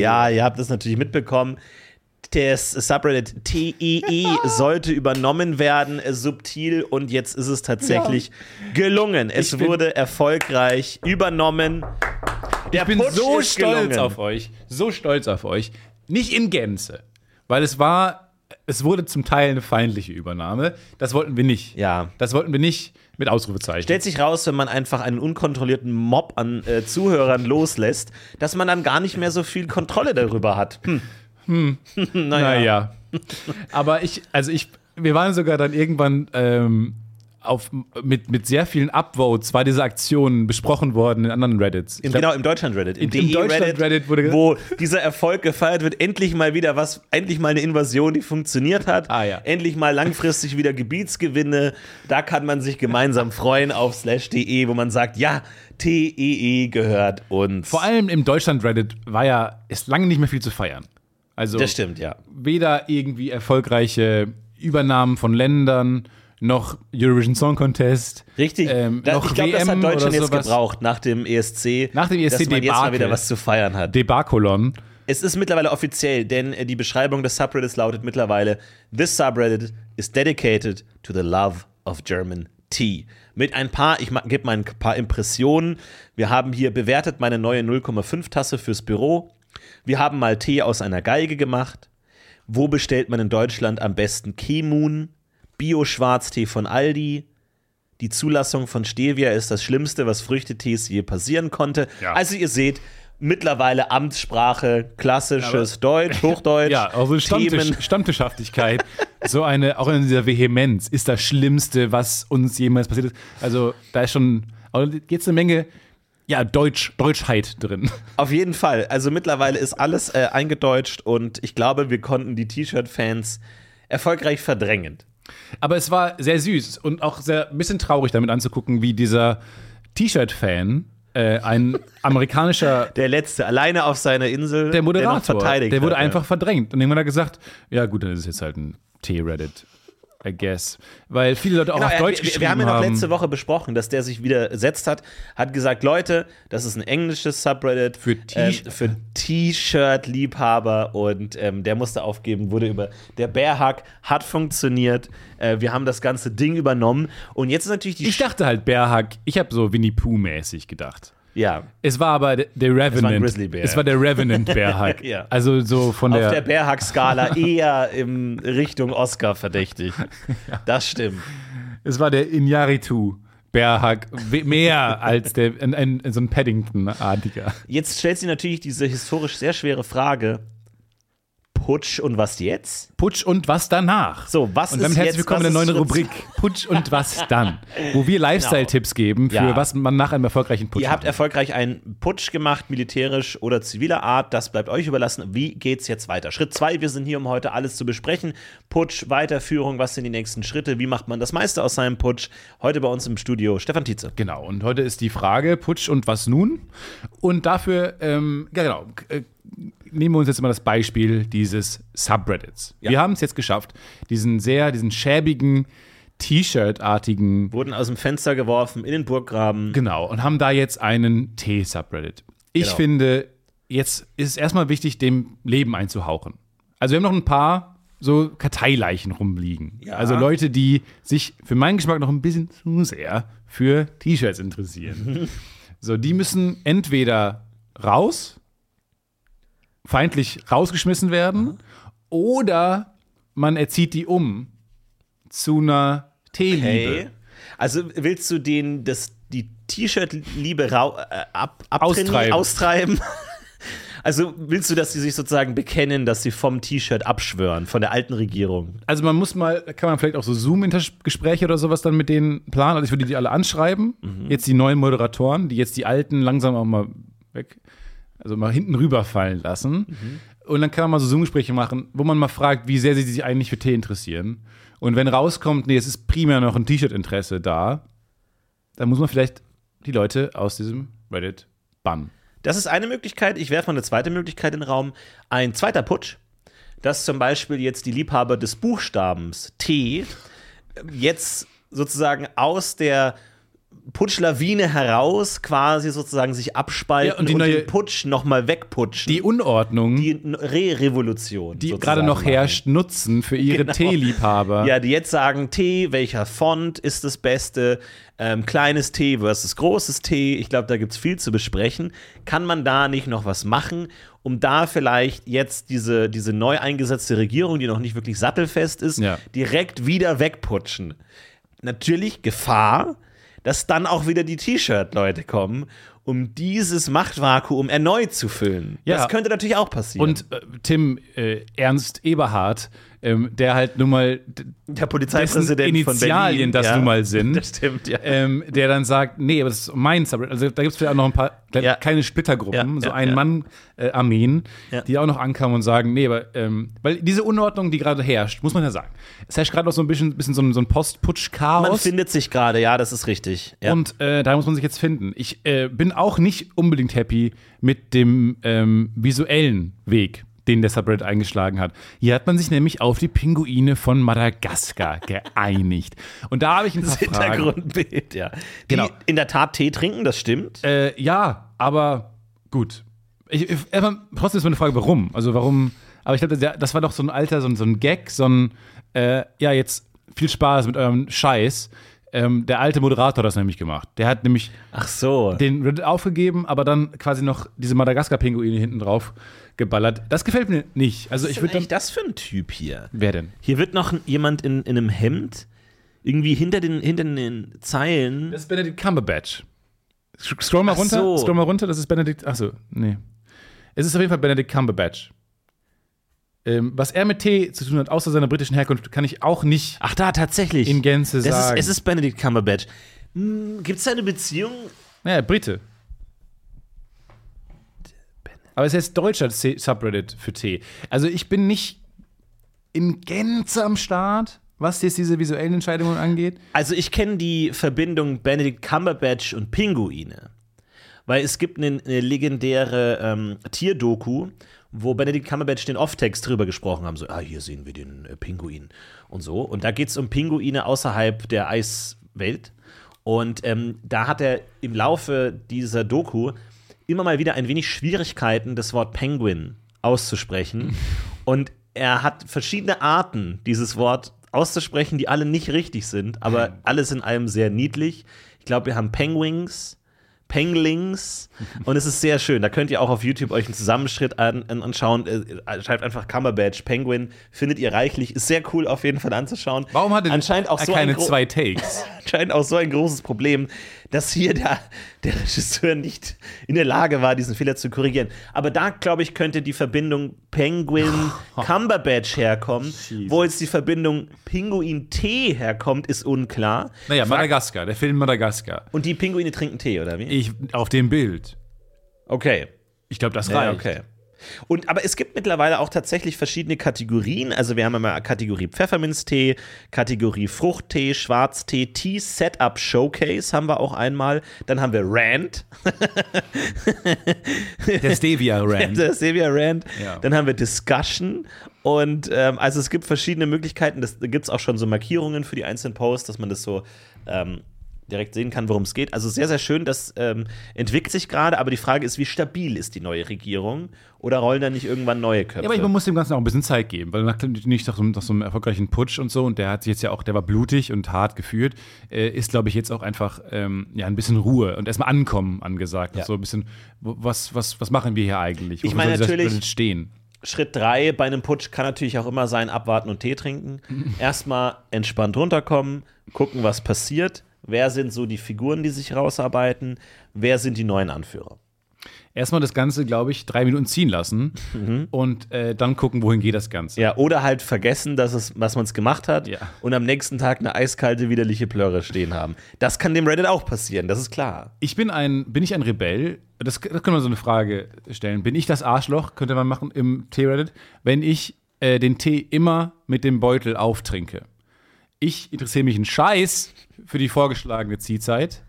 Ja, ihr habt es natürlich mitbekommen. Das Subreddit TEE sollte übernommen werden, äh, subtil, und jetzt ist es tatsächlich gelungen. Es wurde erfolgreich übernommen. Der Ich bin Putsch so stolz gelungen. auf euch. So stolz auf euch. Nicht in Gänze. Weil es war, es wurde zum Teil eine feindliche Übernahme. Das wollten wir nicht. Ja. Das wollten wir nicht mit Ausrufezeichen. Stellt sich raus, wenn man einfach einen unkontrollierten Mob an äh, Zuhörern loslässt, dass man dann gar nicht mehr so viel Kontrolle darüber hat. Hm. Naja. Aber ich, also ich, wir waren sogar dann irgendwann ähm, auf, mit, mit sehr vielen Upvotes war diese Aktion besprochen worden in anderen Reddits. Im, glaub, genau, im Deutschland-Reddit. Im, Im- DE Deutschland-Reddit wurde wo dieser Erfolg gefeiert wird, endlich mal wieder was, endlich mal eine Invasion, die funktioniert hat. Ah, ja. Endlich mal langfristig wieder Gebietsgewinne. Da kann man sich gemeinsam freuen auf slash.de, wo man sagt, ja, TEE gehört uns. Vor allem im Deutschland-Reddit war ja, ist lange nicht mehr viel zu feiern. Also Das stimmt, ja. weder irgendwie erfolgreiche Übernahmen von Ländern, noch Eurovision Song Contest. Richtig. Ähm, Da- noch ich glaube, das hat Deutschland jetzt gebraucht nach dem ESC. Nach dem dass man jetzt mal wieder was zu feiern hat. Debakolon. Es ist mittlerweile offiziell, denn äh, die Beschreibung des Subreddits lautet mittlerweile: This subreddit is dedicated to the love of German tea. Mit ein paar, ich gebe mal ein paar Impressionen. Wir haben hier bewertet meine neue 0,5 Tasse fürs Büro. Wir haben mal Tee aus einer Geige gemacht. Wo bestellt man in Deutschland am besten Kemun? Bio-Schwarztee von Aldi. Die Zulassung von Stevia ist das Schlimmste, was Früchtetees je passieren konnte. Ja. Also ihr seht, mittlerweile Amtssprache, klassisches Deutsch, Hochdeutsch, Ja, also Stammtisch. Stammtischhaftigkeit. so eine, auch in dieser Vehemenz, ist das Schlimmste, was uns jemals passiert ist. Also da ist schon, also jetzt eine Menge, ja, Deutsch, Deutschheit drin. Auf jeden Fall. Also mittlerweile ist alles äh, eingedeutscht und ich glaube, wir konnten die T-Shirt-Fans erfolgreich verdrängen. Aber es war sehr süß und auch sehr ein bisschen traurig damit anzugucken, wie dieser T-Shirt-Fan, äh, ein amerikanischer Der letzte, alleine auf seiner Insel, der Moderator, noch verteidigt der wurde hat, einfach verdrängt. Und irgendwann hat er gesagt, ja gut, dann ist es jetzt halt ein T-Reddit. I guess. Weil viele Leute auch Genau, auf Deutsch wir, geschrieben wir haben ja noch haben. letzte Woche besprochen, dass der sich widersetzt hat, hat gesagt, Leute, das ist ein englisches Subreddit Für ähm, T-Shirt-Liebhaber und ähm, der musste aufgeben, wurde über der Bärhack hat funktioniert. Äh, wir haben das ganze Ding übernommen und jetzt ist natürlich die ich dachte halt Bärhack, ich habe so Winnie Pooh-mäßig gedacht. Ja Es war aber der, der Revenant. Grizzlybär. Es war der Revenant Bärhack. Ja. Also so von auf der, der Bärhack-Skala eher in Richtung Oscar verdächtig. Das stimmt. es war der Inyaritu Bärhack mehr als der ein, ein, so ein Paddington-artiger. Jetzt stellt sich natürlich diese historisch sehr schwere Frage: Putsch und was jetzt? Putsch und was danach. So, was und damit ist herzlich jetzt- willkommen in der neuen ist Rubrik Putsch und was dann, wo wir Lifestyle-Tipps geben für Ja. was man nach einem erfolgreichen Putsch Ihr habt erfolgreich einen Putsch gemacht, militärisch oder ziviler Art. Das bleibt euch überlassen. Wie geht's jetzt weiter? Schritt zwei, wir sind hier, um heute alles zu besprechen. Putsch, Weiterführung, was sind die nächsten Schritte? Wie macht man das meiste aus seinem Putsch? Heute bei uns im Studio Stefan Tietze. Genau, und heute ist die Frage, Putsch und was nun? Und dafür, ähm, ja genau, äh, nehmen wir uns jetzt mal das Beispiel dieses Subreddits. Wir haben es jetzt geschafft, diesen sehr, diesen schäbigen, T-Shirt-artigen, Wurden aus dem Fenster geworfen, in den Burggraben. genau, und haben da jetzt einen T-Subreddit. Ich Genau. finde, jetzt ist es erstmal wichtig, dem Leben einzuhauchen. Also wir haben noch ein paar so Karteileichen rumliegen. Ja. Also Leute, die sich für meinen Geschmack noch ein bisschen zu sehr für T-Shirts interessieren. so, die müssen entweder raus, feindlich rausgeschmissen werden, oder man erzieht die um zu einer Teeliebe. Hey. Also willst du den, das, die T-Shirt-Liebe rau- äh, ab, Austreiben. austreiben? Also willst du, dass sie sich sozusagen bekennen, dass sie vom T-Shirt abschwören, von der alten Regierung? Also man muss mal, kann man vielleicht auch so Zoom-Gespräche oder sowas dann mit denen planen. Also ich würde die alle anschreiben. Jetzt die neuen Moderatoren, die jetzt die alten langsam auch mal weg, also mal hinten rüberfallen lassen. Und dann kann man mal so Zoom-Gespräche machen, wo man mal fragt, wie sehr sie sich eigentlich für Tee interessieren. Und wenn rauskommt, nee, es ist primär noch ein T-Shirt-Interesse da, dann muss man vielleicht die Leute aus diesem Reddit bannen. Das ist eine Möglichkeit. Ich werfe mal eine zweite Möglichkeit in den Raum. Ein zweiter Putsch, dass zum Beispiel jetzt die Liebhaber des Buchstabens T jetzt sozusagen aus der Putschlawine heraus quasi sozusagen sich abspalten Ja, und die neue- den Putsch nochmal wegputschen. Die Unordnung, die, die Re-Revolution. sozusagen gerade noch herrscht, nutzen für ihre Genau. Teeliebhaber. Ja, die jetzt sagen, T, welcher Font ist das Beste? Ähm, kleines T versus großes T. Ich glaube, da gibt es viel zu besprechen. Kann man da nicht noch was machen, um da vielleicht jetzt diese, diese neu eingesetzte Regierung, die noch nicht wirklich sattelfest ist, Ja. direkt wieder wegputschen? Natürlich Gefahr, dass dann auch wieder die T-Shirt-Leute kommen, um dieses Machtvakuum erneut zu füllen. Ja. Das könnte natürlich auch passieren. Und äh, Tim äh, Ernst Eberhard, ähm, der halt nun mal der Polizeipräsident dessen von Initialien Berlin, das ja. nun mal sind. Das stimmt, ja. ähm, der dann sagt, nee, aber das ist mein Subreddit. Also da gibt es vielleicht auch noch ein paar Ja. kleine Splittergruppen, Ja, so ein ja. Mann-Armeen, Ja. die auch noch ankamen und sagen, nee, aber ähm, weil diese Unordnung, die gerade herrscht, muss man ja sagen, es herrscht gerade noch so ein bisschen, bisschen so ein, so ein Man Post-Putsch-Chaos. findet sich gerade, ja, das ist richtig. Und äh, da muss man sich jetzt finden. Ich äh, bin auch nicht unbedingt happy mit dem ähm, visuellen Weg, den der Subreddit eingeschlagen hat. Hier hat man sich nämlich auf die Pinguine von Madagaskar geeinigt. Und da habe ich ein paar das Fragen. Hintergrundbild, ja. Die Genau. in der Tat Tee trinken, das stimmt. Äh, ja, aber gut. Ich, ich, trotzdem ist meine Frage, warum? Also warum? Aber ich glaube, das, war doch so ein alter, so ein, so ein Gag, so ein, äh, ja, jetzt viel Spaß mit eurem Scheiß. Ähm, der alte Moderator hat das nämlich gemacht. Der hat nämlich Ach so. den Reddit aufgegeben, aber dann quasi noch diese Madagaskar-Pinguine hinten drauf geballert. Das gefällt mir nicht. Also Was ich ist würde das für ein Typ hier? Wer denn? Hier wird noch jemand in, in einem Hemd irgendwie hinter den, hinter den Zeilen. Das ist Benedict Cumberbatch. Scroll mal Ach runter. so. Scroll mal runter, das ist Benedict. Achso, nee. Es ist auf jeden Fall Benedict Cumberbatch. Ähm, was er mit T zu tun hat, außer seiner britischen Herkunft, kann ich auch nicht Ach da, tatsächlich. in Gänze das ist, sagen. es ist Benedict Cumberbatch. Hm, Gibt es da eine Beziehung? naja, Brite. Aber es heißt deutscher Subreddit für T. Also ich bin nicht in Gänze am Start, was jetzt diese visuellen Entscheidungen angeht. Also ich kenne die Verbindung Benedict Cumberbatch und Pinguine. Weil es gibt eine, eine legendäre ähm, Tierdoku, wo Benedict Cumberbatch den Off-Text drüber gesprochen haben. So, ah, hier sehen wir den äh, Pinguin und so. Und da geht es um Pinguine außerhalb der Eiswelt. Und ähm, da hat er im Laufe dieser Doku immer mal wieder ein wenig Schwierigkeiten, das Wort Penguin auszusprechen. Und er hat verschiedene Arten, dieses Wort auszusprechen, die alle nicht richtig sind, aber alles in allem sehr niedlich. Ich glaube, wir haben Penguins, Penglings und es ist sehr schön. Da könnt ihr auch auf YouTube euch einen Zusammenschritt an, an, anschauen. Äh, schreibt einfach Cumberbatch, Penguin, findet ihr reichlich. Ist sehr cool auf jeden Fall anzuschauen. Warum hat er anscheinend auch so keine zwei Takes? anscheinend auch so ein großes Problem, dass hier der, der Regisseur nicht in der Lage war, diesen Fehler zu korrigieren. Aber da, glaube ich, könnte die Verbindung Penguin-Cumberbatch herkommen. Wo jetzt die Verbindung Pinguin-Tee herkommt, ist unklar. Naja, Madagaskar, der Film Madagaskar. Und die Pinguine trinken Tee, oder wie? Ich, auf dem Bild. Okay. Ich glaube, das Ja, reicht. okay. Und, aber es gibt mittlerweile auch tatsächlich verschiedene Kategorien. Also wir haben einmal Kategorie Pfefferminztee, Kategorie Fruchttee, Schwarztee, Tea Setup Showcase haben wir auch einmal. Dann haben wir Rand, Der Stevia Rand. der Sevia Rand. Ja. Dann haben wir Discussion. Und ähm, also es gibt verschiedene Möglichkeiten. Das, da gibt es auch schon so Markierungen für die einzelnen Posts, dass man das so ähm, direkt sehen kann, worum es geht. Also sehr, sehr schön. Das ähm, entwickelt sich gerade. Aber die Frage ist, wie stabil ist die neue Regierung? Oder rollen da nicht irgendwann neue Köpfe? Ja, aber man muss dem Ganzen auch ein bisschen Zeit geben, weil nach, nicht nach so, nach so einem erfolgreichen Putsch und so, und der hat sich jetzt ja auch, der war blutig und hart geführt, äh, ist, glaube ich, jetzt auch einfach ähm, ja, ein bisschen Ruhe und erstmal ankommen angesagt. Ja. So ein bisschen, wo- was, was, was machen wir hier eigentlich? Ich Wofür meine natürlich- stehen. Schritt drei bei einem Putsch kann natürlich auch immer sein, abwarten und Tee trinken. Erstmal entspannt runterkommen, gucken, was passiert. Wer sind so die Figuren, die sich rausarbeiten? Wer sind die neuen Anführer? Erstmal das Ganze, glaube ich, drei Minuten ziehen lassen und äh, dann gucken, wohin geht das Ganze. Mhm. Ja, oder halt vergessen, dass es, was man es gemacht hat Ja. und am nächsten Tag eine eiskalte, widerliche Plörre stehen haben. Das kann dem Reddit auch passieren, das ist klar. Ich bin ein, bin ich ein Rebell? Das, das können wir so eine Frage stellen. Bin ich das Arschloch, könnte man machen im Tee-Reddit, wenn ich äh, den Tee immer mit dem Beutel auftrinke? Ich interessiere mich einen Scheiß für die vorgeschlagene Ziehzeit.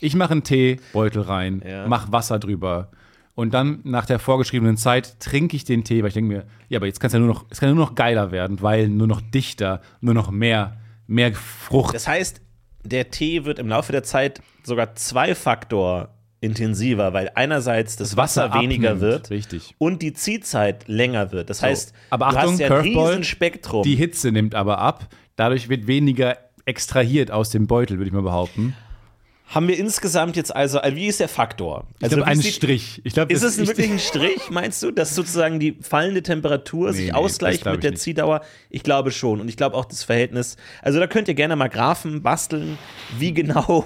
Ich mache einen Tee, Beutel rein, Ja. mach Wasser drüber. Und dann nach der vorgeschriebenen Zeit trinke ich den Tee, weil ich denke mir, ja, aber jetzt kann es ja nur noch, es kann nur noch geiler werden, weil nur noch dichter, nur noch mehr, mehr Frucht. Das heißt, der Tee wird im Laufe der Zeit sogar zwei Faktor intensiver, weil einerseits das, Wasser, weniger abnimmt. wird Richtig. und die Ziehzeit länger wird. Das heißt, aber du Achtung, hast ja ein Curveball, riesen Spektrum. Die Hitze nimmt aber ab. Dadurch wird weniger extrahiert aus dem Beutel, würde ich mal behaupten. Haben wir insgesamt jetzt also, äh, wie ist der Faktor? Ich Also, glaube, wie ein Strich. Ich glaub, Ist es ein ich- wirklich ein Strich, meinst du, dass sozusagen die fallende Temperatur Nee, sich nee, ausgleicht mit ich der nicht. Ziehdauer? Ich glaube schon. Und ich glaube auch das Verhältnis. Also da könnt ihr gerne mal Graphen basteln, wie genau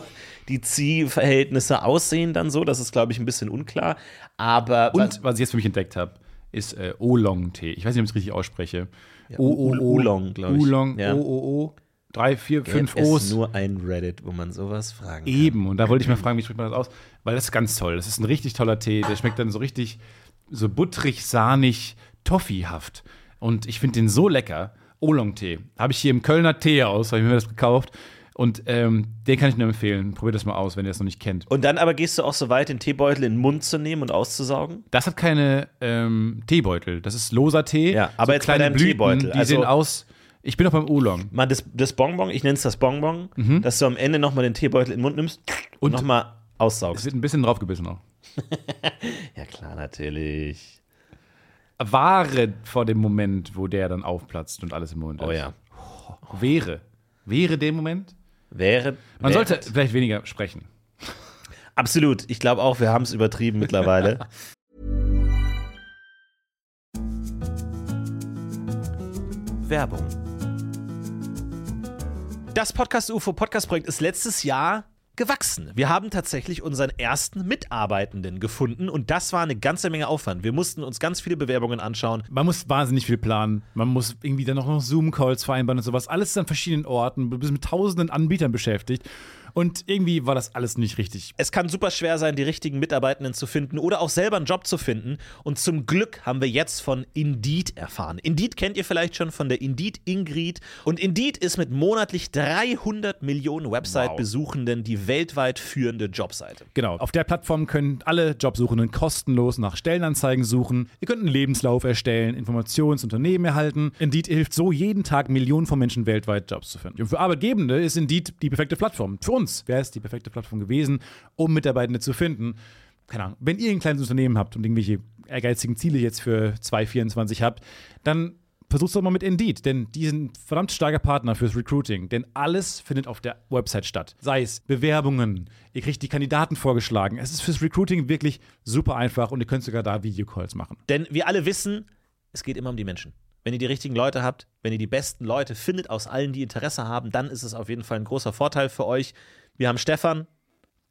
die Ziehverhältnisse aussehen dann so. Das ist, glaube ich, ein bisschen unklar. Aber Und was ich jetzt für mich entdeckt habe, ist äh, Oolong-Tee. Ich weiß nicht, ob ich es richtig ausspreche. O, O, O, Oolong, glaub ich. Oolong, Ja. O, O, O. Drei, vier, fünf es O's. ist nur ein Reddit, wo man sowas fragen kann. Eben. Und da wollte ich mal fragen, wie spricht man das aus? Weil das ist ganz toll. Das ist ein richtig toller Tee. Der schmeckt dann so richtig so butterig, sahnig, toffeehaft. Und ich finde den so lecker. Oolong-Tee. Habe ich hier im Kölner Teehaus, habe ich mir das gekauft. Und ähm, den kann ich nur empfehlen. Probiert das mal aus, wenn ihr das noch nicht kennt. Und dann aber gehst du auch so weit, den Teebeutel in den Mund zu nehmen und auszusaugen? Das hat keine ähm, Teebeutel. Das ist loser Tee. Ja, aber jetzt bei deinem Teebeutel, Die also- sehen aus. Ich bin noch beim Oolong. Mal das, das Bonbon, ich nenne es das Bonbon, dass du am Ende nochmal den Teebeutel in den Mund nimmst und Und- nochmal Es aussaugst. wird ein bisschen draufgebissen noch. Ja, klar, natürlich. Wahre vor dem Moment, wo der dann aufplatzt und alles im Mund Oh ist. ja. Wäre. Wäre der Moment? Wäre. Man wäre- sollte vielleicht weniger sprechen. Absolut. Ich glaube auch, wir haben es übertrieben mittlerweile. Werbung. Das Podcast UFO Podcast Projekt ist letztes Jahr gewachsen. Wir haben tatsächlich unseren ersten Mitarbeitenden gefunden und das war eine ganze Menge Aufwand. Wir mussten uns ganz viele Bewerbungen anschauen. Man muss wahnsinnig viel planen. Man muss irgendwie dann noch Zoom-Calls vereinbaren und sowas. Alles an verschiedenen Orten. Du bist mit tausenden Anbietern beschäftigt. Und irgendwie war das alles nicht richtig. Es kann super schwer sein, die richtigen Mitarbeitenden zu finden oder auch selber einen Job zu finden. Und zum Glück haben wir jetzt von Indeed erfahren. Indeed kennt ihr vielleicht schon von der Indeed Ingrid. Und Indeed ist mit monatlich 300 Millionen Website-Besuchenden die weltweit führende Jobseite. Genau. Auf der Plattform können alle Jobsuchenden kostenlos nach Stellenanzeigen suchen. Ihr könnt einen Lebenslauf erstellen, Informationen zu Unternehmen erhalten. Indeed hilft so jeden Tag Millionen von Menschen weltweit Jobs zu finden. Und für Arbeitgebende ist Indeed die perfekte Plattform. Für uns wäre es die perfekte Plattform gewesen, um Mitarbeitende zu finden. Keine Ahnung, wenn ihr ein kleines Unternehmen habt und irgendwelche ehrgeizigen Ziele jetzt für 2024 habt, dann versuch's doch mal mit Indeed, denn die sind verdammt starker Partner fürs Recruiting, denn alles findet auf der Website statt. Sei es Bewerbungen, ihr kriegt die Kandidaten vorgeschlagen. Es ist fürs Recruiting wirklich super einfach und ihr könnt sogar da Videocalls machen. Denn wir alle wissen, es geht immer um die Menschen. Wenn ihr die richtigen Leute habt, wenn ihr die besten Leute findet aus allen, die Interesse haben, dann ist es auf jeden Fall ein großer Vorteil für euch. Wir haben Stefan.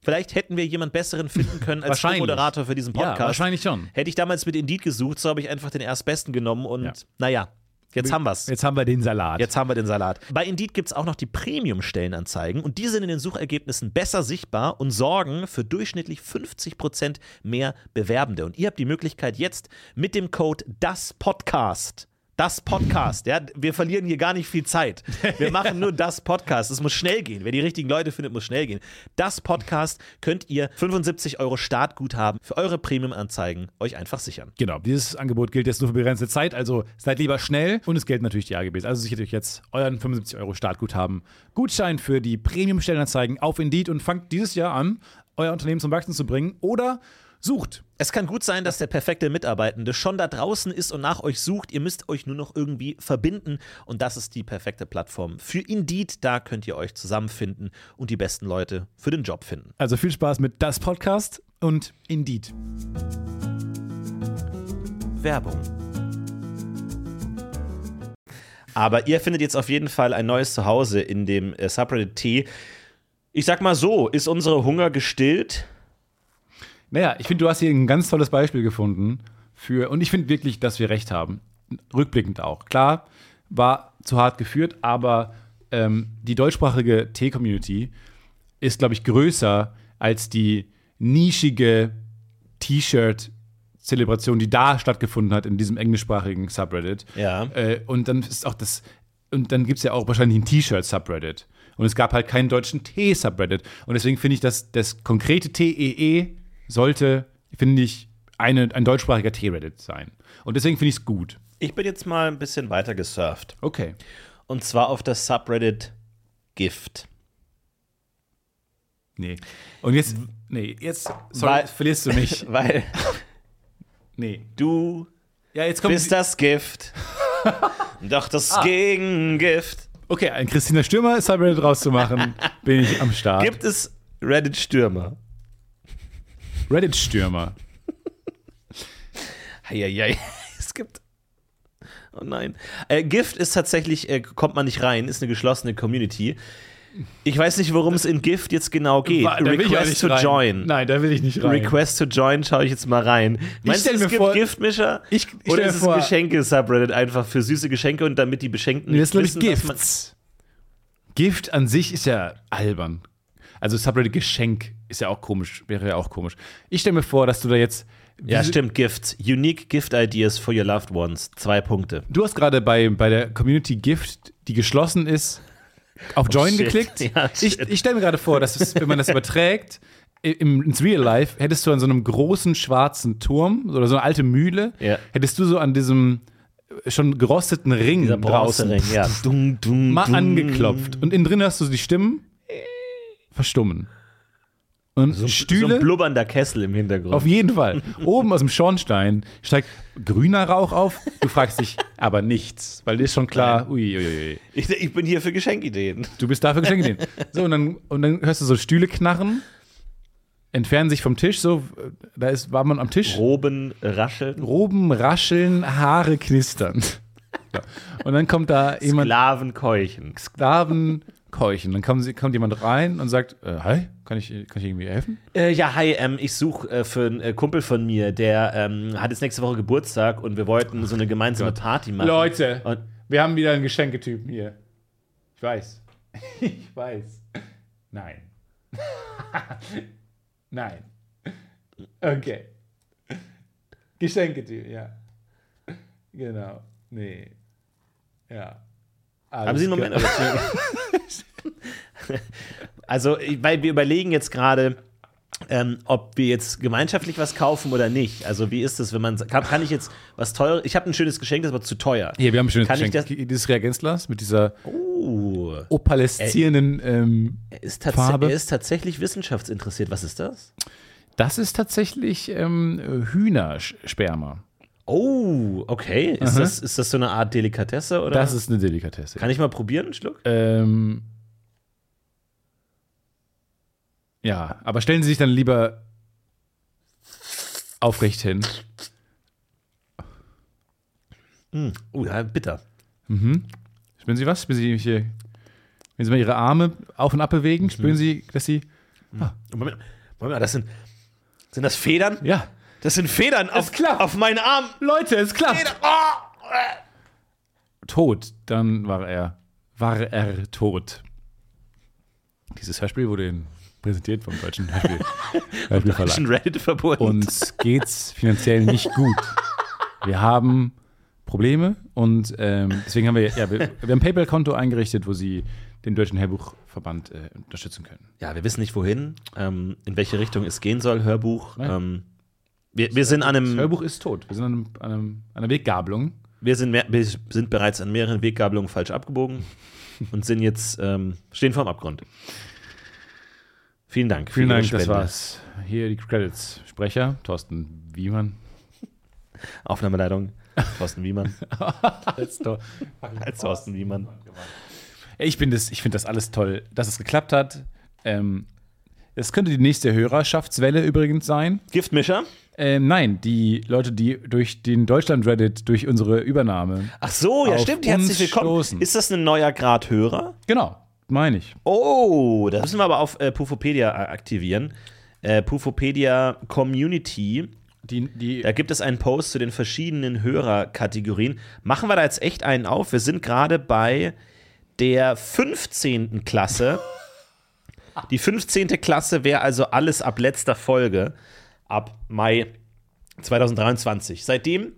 Vielleicht hätten wir jemanden besseren finden können als. Moderator für diesen Podcast. Ja, wahrscheinlich schon. Hätte ich damals mit Indeed gesucht, so habe ich einfach den erstbesten genommen und Ja. naja, jetzt haben wir's. Jetzt haben wir den Salat. Jetzt haben wir den Salat. Bei Indeed gibt es auch noch die Premium-Stellenanzeigen und die sind in den Suchergebnissen besser sichtbar und sorgen für durchschnittlich 50% mehr Bewerbende. Und ihr habt die Möglichkeit jetzt mit dem Code das Podcast. Das Podcast, ja, wir verlieren hier gar nicht viel Zeit. Wir machen nur das Podcast. Es muss schnell gehen. Wer die richtigen Leute findet, muss schnell gehen. Das Podcast könnt ihr 75 Euro Startguthaben für eure Premium-Anzeigen euch einfach sichern. Genau, dieses Angebot gilt jetzt nur für begrenzte Zeit, also seid lieber schnell und es gelten natürlich die AGBs. Also sichert euch jetzt euren 75 Euro Startguthaben. Gutschein für die Premium-Stellenanzeigen auf Indeed und fangt dieses Jahr an, euer Unternehmen zum Wachsen zu bringen oder sucht. Es kann gut sein, dass der perfekte Mitarbeitende schon da draußen ist und nach euch sucht. Ihr müsst euch nur noch irgendwie verbinden und das ist die perfekte Plattform für Indeed. Da könnt ihr euch zusammenfinden und die besten Leute für den Job finden. Also viel Spaß mit das Podcast und Indeed. Werbung. Aber ihr findet jetzt auf jeden Fall ein neues Zuhause in dem äh, Subreddit T. Ich sag mal so, ist unsere Hunger gestillt? Naja, ich finde, du hast hier ein ganz tolles Beispiel gefunden für, und ich finde wirklich, dass wir recht haben. Rückblickend auch. Klar, war zu hart geführt, aber ähm, die deutschsprachige T-Community ist, glaube ich, größer als die nischige T-Shirt-Zelebration, die da stattgefunden hat in diesem englischsprachigen Subreddit. Ja. Äh, und dann ist auch das, und dann gibt es ja auch wahrscheinlich ein T-Shirt-Subreddit. Und es gab halt keinen deutschen T-Subreddit. Und deswegen finde ich, dass das konkrete TEE sollte, finde ich, eine, ein deutschsprachiger T-Reddit sein. Und deswegen finde ich es gut. Ich bin jetzt mal ein bisschen weiter gesurft. Okay. Und zwar auf das Subreddit Gift. Nee. Und jetzt, nee, jetzt sorry, Weil- verlierst du mich. Weil Nee. du Ja, jetzt kommt. bist das Gift. Doch das Ah. Gegengift. Okay, ein Christina Stürmer Subreddit rauszumachen, bin ich am Start. Gibt es Reddit-Stürmer? Reddit-Stürmer. Eieiei. Es gibt. Oh nein. Äh, Gift ist tatsächlich, äh, kommt man nicht rein, ist eine geschlossene Community. Ich weiß nicht, worum es in Gift jetzt genau geht. Da ich Request nicht to rein. join. Nein, da will ich nicht rein. Request to join, schaue ich jetzt mal rein. Meinst du, stell es mir gibt vor- Giftmischer? Ich- ich Oder ist es ein Geschenke-Subreddit einfach für süße Geschenke und damit die Beschenkten Nee, das ich, wissen, Gifts. Gift an sich ist ja albern. Also Subreddit Geschenk ist ja auch komisch, wäre ja auch komisch. Ich stelle mir vor, dass du da jetzt. Ja, stimmt, Gifts. Unique Gift Ideas for your loved ones. Zwei Punkte. Du hast gerade bei, bei der Community Gift, die geschlossen ist, auf Join Oh, geklickt. Ja, ich ich stelle mir gerade vor, dass es, wenn man das überträgt, im, ins Real Life, hättest du an so einem großen schwarzen Turm oder so eine alte Mühle, Ja. hättest du so an diesem äh, schon gerosteten Ring Dieser draußen ja. Dung, dung, mal dung. angeklopft. Und innen drin hast du die Stimmen verstummen. Und So Stühle. ein blubbernder Kessel im Hintergrund. Auf jeden Fall. Oben aus dem Schornstein steigt grüner Rauch auf. Du fragst dich aber nichts, weil dir ist schon klar, ui, ui, ui. ich, ich bin hier für Geschenkideen. du bist dafür Geschenke nehmen. So, und dann, und dann hörst du so Stühle knarren, entfernen sich vom Tisch, so, da ist, war man am Tisch. Roben rascheln. Roben rascheln, Haare knistern. Ja. Und dann kommt da jemand, Sklaven keuchen. Sklaven keuchen. Dann kommt, kommt jemand rein und sagt, äh, hi, kann ich, kann ich irgendwie helfen? Äh, ja, hi, ähm, ich suche äh, für einen äh, Kumpel von mir, der ähm, hat jetzt nächste Woche Geburtstag und wir wollten so eine gemeinsame Party machen. Leute, Und wir haben wieder einen Geschenketypen hier. Ich weiß. Ich weiß. Nein. Nein. Okay. Geschenketüte, ja. Genau. Nee. Ja. Haben Sie einen Moment? also, weil wir überlegen jetzt gerade, ähm, ob wir jetzt gemeinschaftlich was kaufen oder nicht. Also, wie ist das, wenn man kann, kann ich jetzt was teures? Ich habe ein schönes Geschenk, das ist aber zu teuer. Hier, wir haben ein schönes Kann ich Geschenk. Dieses Reagenzglas mit dieser Uh, opaleszierenden. Ähm, er ist, Farbe. er ist tatsächlich wissenschaftsinteressiert. Was ist das? das ist tatsächlich ähm, Hühnersperma. Oh, okay. Ist, Aha. das, ist das so eine Art Delikatesse? Oder? Das ist eine Delikatesse. kann ich mal probieren, einen Schluck? Ähm, ja, aber stellen Sie sich dann lieber aufrecht hin. Oh, ja, bitter. Spüren Sie was? Spüren Sie hier, wenn Sie mal Ihre Arme auf und ab bewegen, spüren Sie, dass Sie. Moment, Moment mal, das sind, sind das Federn? Ja, Das sind Federn auf, klappt. auf meinen Arm. Leute, es klappt. Federn. Oh. Tot, dann war er, war er tot. Dieses Hörspiel wurde Ihnen präsentiert vom deutschen Hörspiel, Hörspielverlag. Reddit verbunden. Uns geht's finanziell nicht gut. Wir haben Probleme und ähm, deswegen haben wir, ja, wir, wir haben ein PayPal-Konto eingerichtet, wo Sie den Deutschen Hörbuchverband äh, unterstützen können. Ja, wir wissen nicht wohin, ähm, in welche Richtung es gehen soll, Hörbuch. Ähm, wir, wir sind an Das einem, Hörbuch ist tot. Wir sind an, einem, an einem, an einer Weggabelung. wir sind, mehr, wir sind bereits an mehreren Weggabelungen falsch abgebogen und sind jetzt, ähm, stehen vorm Abgrund. Vielen Dank. Vielen Dank, das war's. Hier die Credits. Sprecher, Thorsten Wiemann. Aufnahmeleitung, Thorsten Wiemann. Als Als Thorsten Wiemann. Ich finde das, ich find das alles toll, dass es geklappt hat. Ähm, es könnte die nächste Hörerschaftswelle übrigens sein. Giftmischer? Ähm, nein, die Leute, die durch den Deutschland-Reddit, durch unsere Übernahme. Ach so, ja, stimmt. Herzlich willkommen. stoßen. Ist das ein neuer Grad Hörer? Genau, meine ich. Oh, das müssen wir aber auf äh, Pufopedia äh, aktivieren. Äh, Pufopedia Community. Die, die, Da gibt es einen Post zu den verschiedenen Hörerkategorien. Machen wir da jetzt echt einen auf? Wir sind gerade bei der 15. Klasse. Die 15. Klasse wäre also alles ab letzter Folge, ab Mai 2023. Seitdem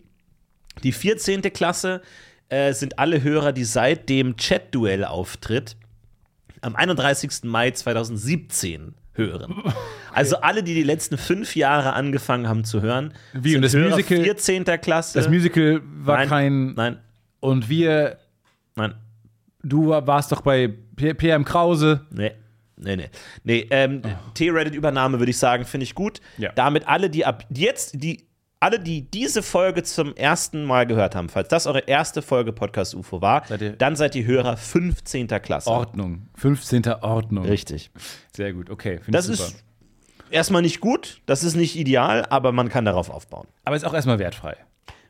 die 14. Klasse äh, sind alle Hörer, die seit dem Chat-Duell-Auftritt am 31. Mai 2017 hören. Also alle, die die letzten fünf Jahre angefangen haben zu hören, Wie, und das Hörer Musical- 14. Klasse. das Musical war nein, kein. Nein, Und wir, nein, du warst doch bei PM Krause. nee. Nee, nee. Nee, ähm, T-Reddit-Übernahme würde ich sagen, finde ich gut. Oh. Ja. Damit alle, die ab jetzt, die, alle, die diese Folge zum ersten Mal gehört haben, falls das eure erste Folge Podcast UFO war, Seid dann seid ihr Hörer 15. Klasse. Ordnung. 15. Ordnung. Richtig. Sehr gut, okay. Das ist erstmal nicht gut, das ist nicht ideal, aber man kann darauf aufbauen. Aber ist auch erstmal wertfrei.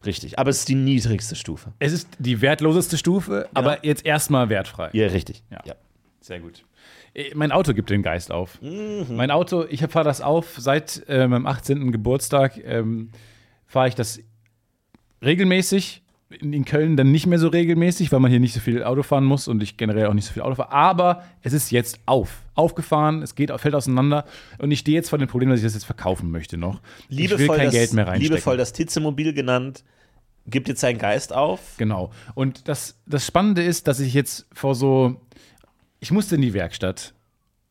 Richtig. Aber es ist die niedrigste Stufe. Es ist die wertloseste Stufe, aber jetzt erstmal wertfrei. Ja, richtig. Ja. Sehr gut. Äh, Mein Auto gibt den Geist auf. Mein Auto, ich fahre das auf seit äh, meinem 18. Geburtstag, ähm, fahre ich das regelmäßig. In, in Köln dann nicht mehr so regelmäßig, weil man hier nicht so viel Auto fahren muss und ich generell auch nicht so viel Auto fahre. Aber es ist jetzt auf. Aufgefahren, es geht, fällt auseinander und ich stehe jetzt vor dem Problem, dass ich das jetzt verkaufen möchte noch. Liebevoll, ich will kein das, Geld mehr reinstecken. liebevoll das Titzemobil genannt, gibt jetzt seinen Geist auf. Genau. Und das, das Spannende ist, dass ich jetzt vor so. Ich musste in die Werkstatt.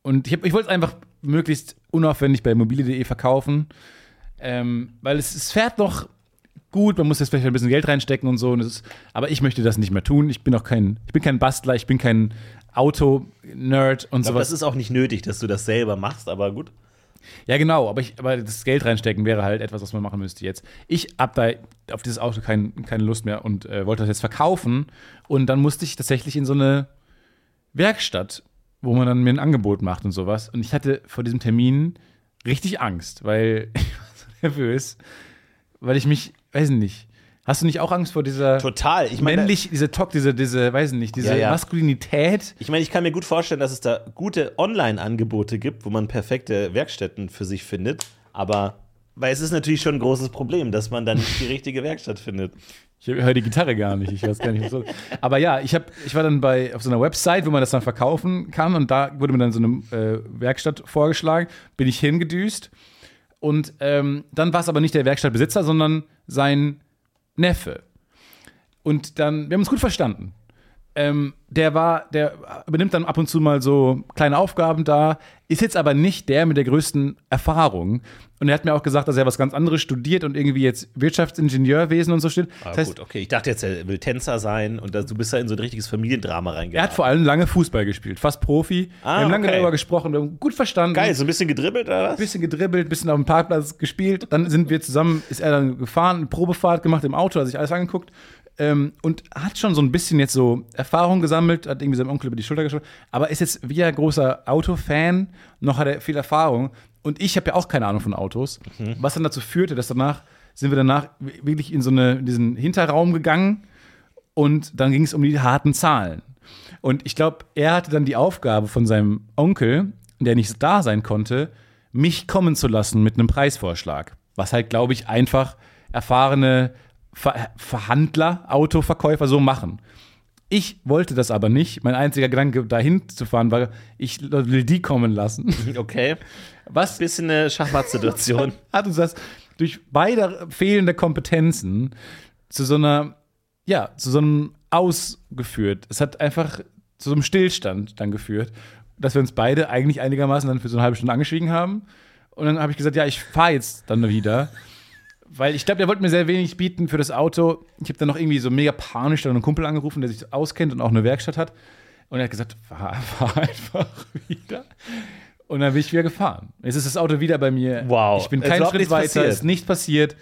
Und ich, hab- ich wollte es einfach möglichst unaufwendig bei mobile.de verkaufen. Ähm, weil es, es fährt noch gut, man muss jetzt vielleicht ein bisschen Geld reinstecken und so. Und ist, aber ich möchte das nicht mehr tun. Ich bin auch kein, ich bin kein Bastler, ich bin kein Auto-Nerd und Ich glaube, sowas. das ist auch nicht nötig, dass du das selber machst, aber gut. Ja, genau, aber, ich, aber das Geld reinstecken wäre halt etwas, was man machen müsste jetzt. Ich habe da auf dieses Auto kein, keine Lust mehr und äh, wollte das jetzt verkaufen. Und dann musste ich tatsächlich in so eine Werkstatt, wo man dann mir ein Angebot macht und sowas. Und ich hatte vor diesem Termin richtig Angst, weil ich war so nervös, weil ich mich, weiß nicht, hast du nicht auch Angst vor dieser Total. Ich meine, männlich, diese Talk, diese, diese, weiß nicht, diese Ja, ja. Maskulinität? ich, meine, ich kann mir gut vorstellen, dass es da gute Online-Angebote gibt, wo man perfekte Werkstätten für sich findet. Aber weil es ist natürlich schon ein großes Problem, dass man da nicht die richtige Werkstatt findet. Ich höre die Gitarre gar nicht. Ich weiß gar nicht, was so. Aber ja, ich, hab, ich war dann bei, auf so einer Website, wo man das dann verkaufen kann. Und da wurde mir dann so eine äh, Werkstatt vorgeschlagen. Bin ich hingedüst. Und ähm, dann war es aber nicht der Werkstattbesitzer, sondern sein Neffe. Und dann, wir haben uns gut verstanden. Ähm, der war, der übernimmt dann ab und zu mal so kleine Aufgaben da, ist jetzt aber nicht der mit der größten Erfahrung. Und er hat mir auch gesagt, dass er was ganz anderes studiert und irgendwie jetzt Wirtschaftsingenieurwesen und so steht. Ah, Das heißt, gut, okay. Ich dachte jetzt, er will Tänzer sein und da, du bist da in so ein richtiges Familiendrama er reingegangen. hat vor allem lange Fußball gespielt, fast Profi. Ah, wir haben lange okay. darüber gesprochen, wir haben gut verstanden. Geil, so ein bisschen gedribbelt oder was? bisschen gedribbelt, bisschen auf dem Parkplatz gespielt. Dann sind wir zusammen, ist er dann gefahren, eine Probefahrt gemacht im Auto, hat sich alles angeguckt. Ähm, und hat schon so ein bisschen jetzt so Erfahrung gesammelt, hat irgendwie seinem Onkel über die Schulter geschaut, aber ist jetzt wie ein großer Autofan, noch hat er viel Erfahrung. Und ich habe ja auch keine Ahnung von Autos, was dann dazu führte, dass danach sind wir danach wirklich in so eine, in diesen Hinterraum gegangen und dann ging es um die harten Zahlen. Und ich glaube, er hatte dann die Aufgabe von seinem Onkel, der nicht da sein konnte, mich kommen zu lassen mit einem Preisvorschlag. Was halt, glaube ich, einfach erfahrene Ver Verhandler, Autoverkäufer so machen. Ich wollte das aber nicht. Mein einziger Gedanke, dahin zu fahren, war, ich will die kommen lassen. Okay. Was Bisschen eine Schachmatt-Situation. hat uns das durch beide fehlende Kompetenzen zu so einer, ja, zu so einem Ausgeführt. Es hat einfach zu so einem Stillstand dann geführt, dass wir uns beide eigentlich einigermaßen dann für so eine halbe Stunde angeschwiegen haben. Und dann habe ich gesagt, ja, ich fahre jetzt dann wieder. Weil ich glaube, der wollte mir sehr wenig bieten für das Auto. Ich habe dann noch irgendwie so mega panisch dann einen Kumpel angerufen, der sich auskennt und auch eine Werkstatt hat. Und er hat gesagt, fahr, fahr einfach wieder. Und dann bin ich wieder gefahren. Jetzt ist das Auto wieder bei mir. Wow. Ich bin Es ist keinen Schritt weiter, passiert. ist nicht passiert.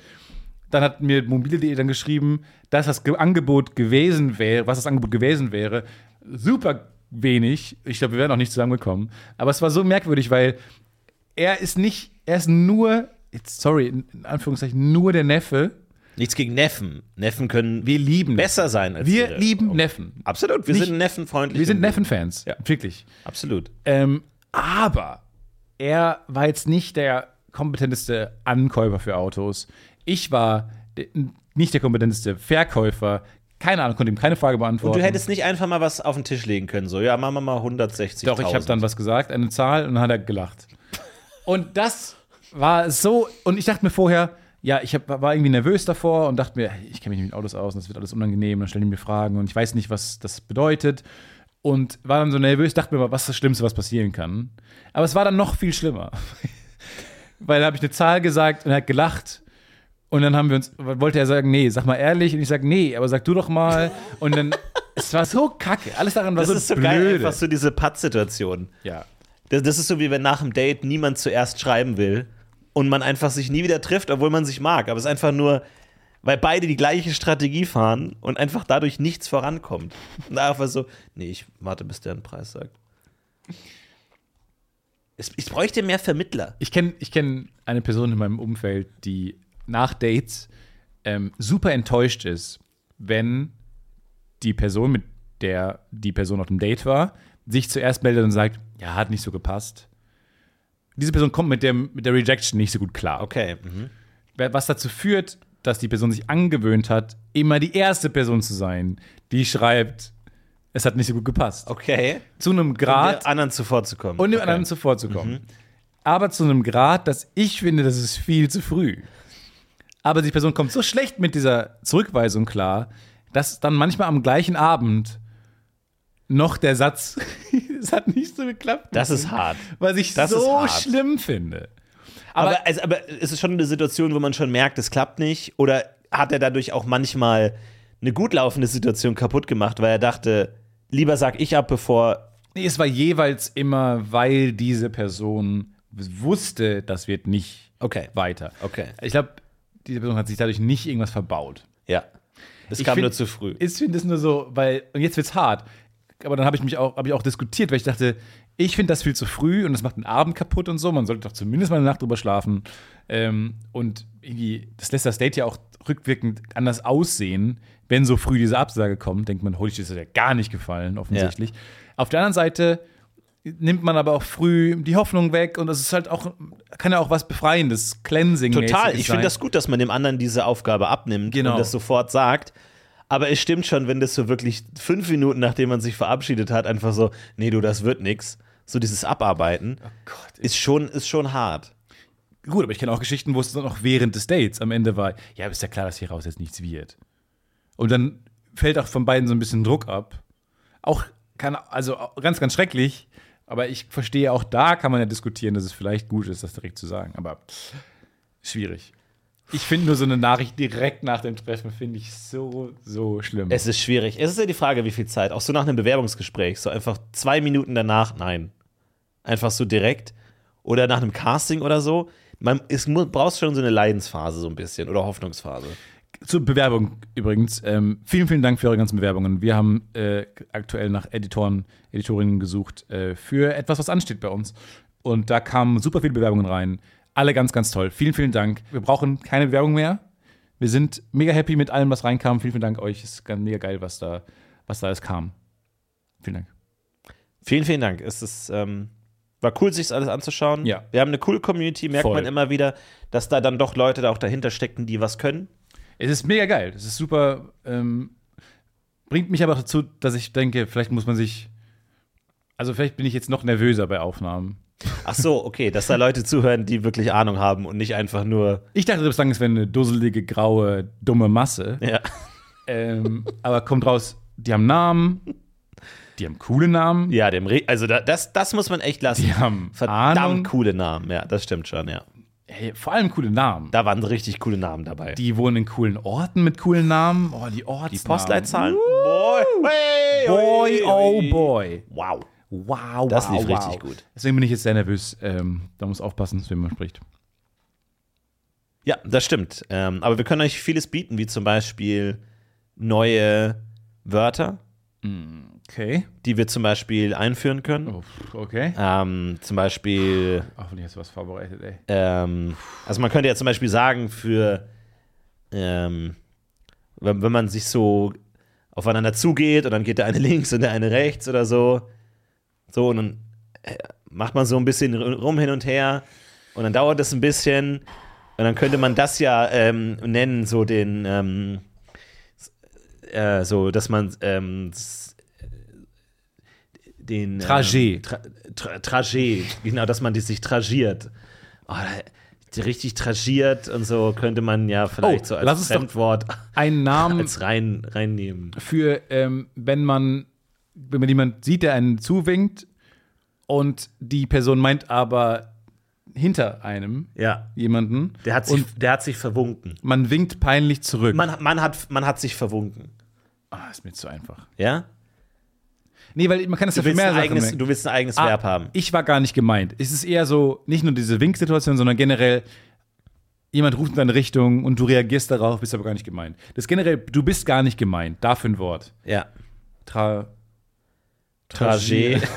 Dann hat mir mobile.de dann geschrieben, dass das Ge- Angebot gewesen wäre, was das Angebot gewesen wäre. Super wenig. Ich glaube, wir wären auch nicht zusammengekommen. Aber es war so merkwürdig, weil er ist nicht, er ist nur, jetzt, sorry, in Anführungszeichen, nur der Neffe. Nichts gegen Neffen. Neffen können Wir lieben besser sein als Wir ihre. lieben Neffen. Absolut, wir Nicht- sind neffenfreundlich. Wir sind und- Neffenfans. Ja. Wirklich. Absolut. Ähm, aber er war jetzt nicht der kompetenteste Ankäufer für Autos. Ich war nicht der kompetenteste Verkäufer. Keine Ahnung, konnte ihm keine Frage beantworten. Du hättest nicht einfach mal was auf den Tisch legen können, so, ja, machen wir mal 160. Doch, ich habe dann was gesagt, eine Zahl, und dann hat er gelacht. Und das war so, und ich dachte mir vorher, ja, ich hab, war irgendwie nervös davor und dachte mir, ich kenne mich nicht mit Autos aus und das wird alles unangenehm, dann stellen die mir Fragen und ich weiß nicht, was das bedeutet. Und war dann so nervös, dachte mir, was ist das Schlimmste, was passieren kann. Aber es war dann noch viel schlimmer. Weil da habe ich eine Zahl gesagt und er hat gelacht. Und dann haben wir uns, wollte er sagen, nee, sag mal ehrlich. Und ich sag, nee, aber sag du doch mal. Und dann, es war so kacke. Alles daran war Das so ist so blöde. geil, einfach so diese Patt-Situation. ja. Das, das ist so wie wenn nach dem Date niemand zuerst schreiben will und man einfach sich nie wieder trifft, obwohl man sich mag. Aber es ist einfach nur, weil beide die gleiche Strategie fahren und einfach dadurch nichts vorankommt. Und einfach so, nee, ich warte, bis der einen Preis sagt. Es, ich bräuchte mehr Vermittler. Ich kenne ich kenn eine Person in meinem Umfeld, die nach Dates ähm, super enttäuscht ist, wenn die Person, mit der die Person auf dem Date war, sich zuerst meldet und sagt, ja, hat nicht so gepasst. Diese Person kommt mit, dem, mit der Rejection nicht so gut klar. Okay. Mhm. Was dazu führt, dass die Person sich angewöhnt hat, immer die erste Person zu sein, die schreibt, es hat nicht so gut gepasst. Okay. Zu einem Grad, Der anderen zuvorzukommen. und dem okay. anderen zuvorzukommen. Aber zu einem Grad, dass ich finde, das ist viel zu früh. Aber die Person kommt so schlecht mit dieser Zurückweisung klar, dass dann manchmal am gleichen Abend noch der Satz, es hat nicht so geklappt. Das ist hart. Was ich das ist so schlimm finde. Aber, also, aber es ist schon eine Situation, wo man schon merkt, es klappt nicht. Oder hat er dadurch auch manchmal eine gut laufende Situation kaputt gemacht, weil er dachte, lieber sag ich ab, bevor. Nee, es war jeweils immer, weil diese Person wusste, das wird nicht Okay. weiter. Okay. Ich glaube, diese Person hat sich dadurch nicht irgendwas verbaut. Ja. Es Ich kam find- nur zu früh. Ich finde es nur so, weil, und jetzt wird's hart. Aber dann habe ich mich auch, habe ich auch diskutiert, weil ich dachte, ich finde das viel zu früh und das macht den Abend kaputt und so. Man sollte doch zumindest mal eine Nacht drüber schlafen. Ähm, und irgendwie, das lässt das Date ja auch rückwirkend anders aussehen, wenn so früh diese Absage kommt. Denkt man, holy shit, das ja gar nicht gefallen, offensichtlich. Auf der anderen Seite nimmt man aber auch früh die Hoffnung weg und es ist halt auch, kann ja auch was Befreiendes, Cleansing. Total. Ich finde das gut, dass man dem anderen diese Aufgabe abnimmt Genau. und das sofort sagt. Aber es stimmt schon, wenn das so wirklich fünf Minuten, nachdem man sich verabschiedet hat, einfach so, nee, du, das wird nix. So dieses Abarbeiten Gott, ist schon, ist schon hart. Gut, aber ich kenne auch Geschichten, wo es dann auch während des Dates am Ende war, ja, ist ja klar, dass hier raus jetzt nichts wird. Und dann fällt auch von beiden so ein bisschen Druck ab. Auch kann, also auch ganz, ganz schrecklich, aber ich verstehe auch da kann man ja diskutieren, dass es vielleicht gut ist, das direkt zu sagen. Aber schwierig. Ich finde nur so eine Nachricht direkt nach dem Treffen, finde ich so, so schlimm. Es ist schwierig. Es ist ja die Frage, wie viel Zeit. Auch so nach einem Bewerbungsgespräch. So einfach zwei Minuten danach, nein. Einfach so direkt. Oder nach einem Casting oder so. Man es mu- brauchst schon so eine Leidensphase so ein bisschen oder Hoffnungsphase. Zur Bewerbung übrigens. Ähm, vielen, vielen Dank für eure ganzen Bewerbungen. Wir haben äh, aktuell nach Editoren, Editorinnen gesucht äh, für etwas, was ansteht bei uns. Und da kamen super viele Bewerbungen rein. Alle ganz, ganz toll. Vielen, vielen Dank. Wir brauchen keine Bewerbung mehr. Wir sind mega happy mit allem, was reinkam. Vielen, vielen Dank euch. Es ist mega geil, was da, was da alles kam. Vielen Dank. Vielen, vielen Dank. Es ist, ähm, war cool, sich das alles anzuschauen. Ja. Wir haben eine coole Community, merkt Voll. man immer wieder, dass da dann doch Leute da auch dahinter stecken, die was können. Es ist mega geil. Es ist super. Ähm, bringt mich aber dazu, dass ich denke, vielleicht muss man sich. Also, vielleicht bin ich jetzt noch nervöser bei Aufnahmen. Ach so, okay, dass da Leute zuhören, die wirklich Ahnung haben und nicht einfach nur, Ich dachte bislang, es wäre eine dusselige, graue, dumme Masse. ja. Ähm, aber kommt raus, die haben Namen, die haben coole Namen, Ja, dem Re also da, das, das muss man echt lassen. die haben Verdammt Ahnung. coole Namen, ja, das stimmt schon, ja. Hey, vor allem coole Namen. Da waren richtig coole Namen dabei. Die wohnen in coolen Orten mit coolen Namen. Oh, die Ortsnamen. Die Postleitzahlen? Boy, hey, Boy, oh boy. Wow. Wow, Das wow, lief wow. richtig gut. Deswegen bin ich jetzt sehr nervös. Ähm, da muss aufpassen, wem man spricht. Ja, das stimmt. Ähm, aber wir können euch vieles bieten, wie zum Beispiel neue Wörter, Okay. die wir zum Beispiel einführen können. Oh, okay. Ähm, zum Beispiel, Hoffentlich hast du was vorbereitet, ey. ähm, also man könnte ja zum Beispiel sagen, für, ähm, wenn, wenn man sich so aufeinander zugeht und dann geht der eine links und der eine rechts oder so, so und dann äh, macht man so ein bisschen rum hin und her und dann dauert es ein bisschen und dann könnte man das ja ähm, nennen, so den, ähm, äh, so, dass man ähm, s- den Trajet. Ähm, tra tra Trajet, genau, dass man die sich tragiert. Oh, richtig tragiert und so könnte man ja vielleicht Oh, so als Fremdwort Ein Namen als rein reinnehmen. für, ähm, wenn man, wenn man jemand sieht, der einen zuwinkt und die Person meint aber hinter einem Ja, jemanden der hat sich, der hat sich verwunken. man winkt peinlich zurück. Man, man, hat, man hat sich verwunken. ah, ist mir zu einfach. Ja? Nee, weil man kann es ja für willst, mehr ein Sachen eigenes, merken. du willst ein eigenes Ah, Verb haben. Ich war gar nicht gemeint. Es ist eher so, nicht nur diese Winksituation, sondern generell, jemand ruft in deine Richtung und du reagierst darauf, bist aber gar nicht gemeint. Das ist generell, du bist gar nicht gemeint. Dafür ein Wort. Ja. Tra Trajet.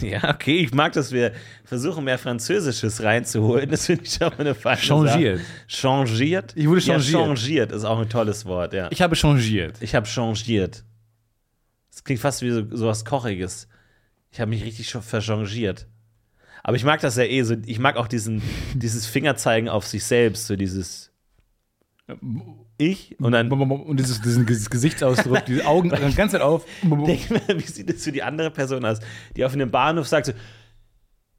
ja, okay, ich mag, dass wir versuchen, mehr Französisches reinzuholen. Das finde ich schon mal eine falsche Changiert. Sache. Changiert? Ich wurde Ja, changiert. changiert ist auch ein tolles Wort, ja. Ich habe changiert. Ich habe changiert. Das klingt fast wie so, so was Kochiges. Ich habe mich richtig schon verchangiert. Aber ich mag das ja eh so. Ich mag auch diesen, dieses Fingerzeigen auf sich selbst, so dieses Ich und dann Und dieses, diesen Ges- Gesichtsausdruck, die Augen die ganze Zeit auf. denk mir, wie sieht das für die andere Person aus, die auf einem Bahnhof sagt so,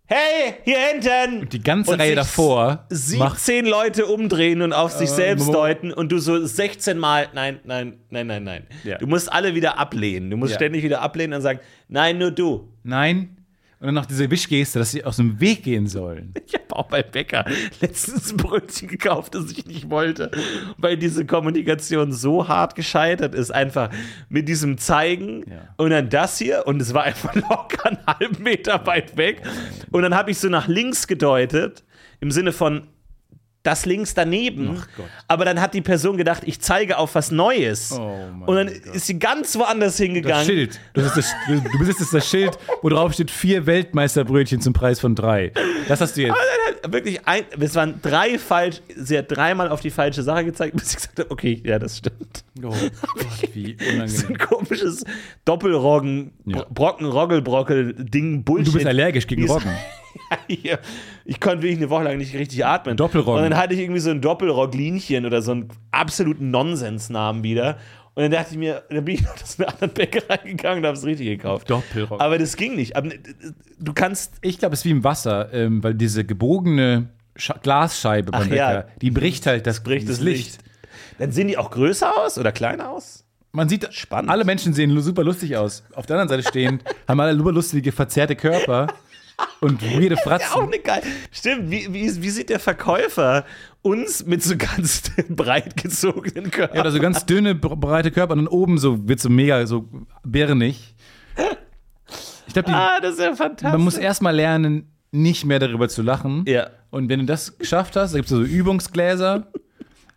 Hey, hier hinten! Die ganze Und Reihe davor Sie macht zehn Leute umdrehen und auf sich selbst Mo- deuten und du so 16 Mal, nein, nein, nein, nein, nein. Ja. Du musst alle wieder ablehnen. Du musst Ja. ständig wieder ablehnen und sagen, nein, nur du. Nein. Und dann noch diese Wischgeste, dass sie aus dem Weg gehen sollen. Ich habe auch beim Bäcker letztens ein Brötchen gekauft, das ich nicht wollte, weil diese Kommunikation so hart gescheitert ist. Einfach mit diesem Zeigen Ja. und dann das hier und es war einfach locker einen halben Meter weit weg. Und dann habe ich so nach links gedeutet, im Sinne von, das links daneben. Aber dann hat die Person gedacht, ich zeige auf was Neues. Oh und dann Gott. ist sie ganz woanders Das hingegangen. Schild. Das ist das, du besitzt jetzt das Schild, wo drauf steht vier Weltmeisterbrötchen zum Preis von drei. Das hast du jetzt. Wirklich, ein, es waren drei falsch, sie hat dreimal auf die falsche Sache gezeigt, bis ich gesagt habe, okay, ja, das stimmt. Oh Gott, wie So ein unangenehm. komisches Doppelroggen, Ja. Brocken, Roggelbrockel, Ding, Bullshit. Du bist allergisch gegen Roggen. Hier. Ich konnte wirklich eine Woche lang nicht richtig atmen. Doppelroggen. Und dann hatte ich irgendwie so ein Doppelrogglinchen oder so einen absoluten Nonsensnamen wieder. Und dann dachte ich mir, dann bin ich noch zu einer anderen Bäckerei gegangen und habe es richtig gekauft. Doppelroggen. Aber das ging nicht. Aber du kannst. Ich glaube, es ist wie im Wasser, ähm, weil diese gebogene Scha Glasscheibe beim Ach Bäcker, ja. die bricht halt das, bricht das das Licht. Dann sehen die auch größer aus oder kleiner aus? Man sieht, Spannend. alle Menschen sehen super lustig aus. Auf der anderen Seite stehend haben alle super lustige, verzerrte Körper und weirde Ja, auch Fratzen. eine geil. Stimmt, wie, wie, wie sieht der Verkäufer uns mit so ganz breit gezogenen Körpern? Ja, oder so ganz dünne, bre- breite Körper und dann oben so wird so mega so birnig. Ich glaube, ah, das ist ja fantastisch. man muss erstmal lernen, nicht mehr darüber zu lachen. Ja. Und wenn du das geschafft hast, da gibt es so Übungsgläser.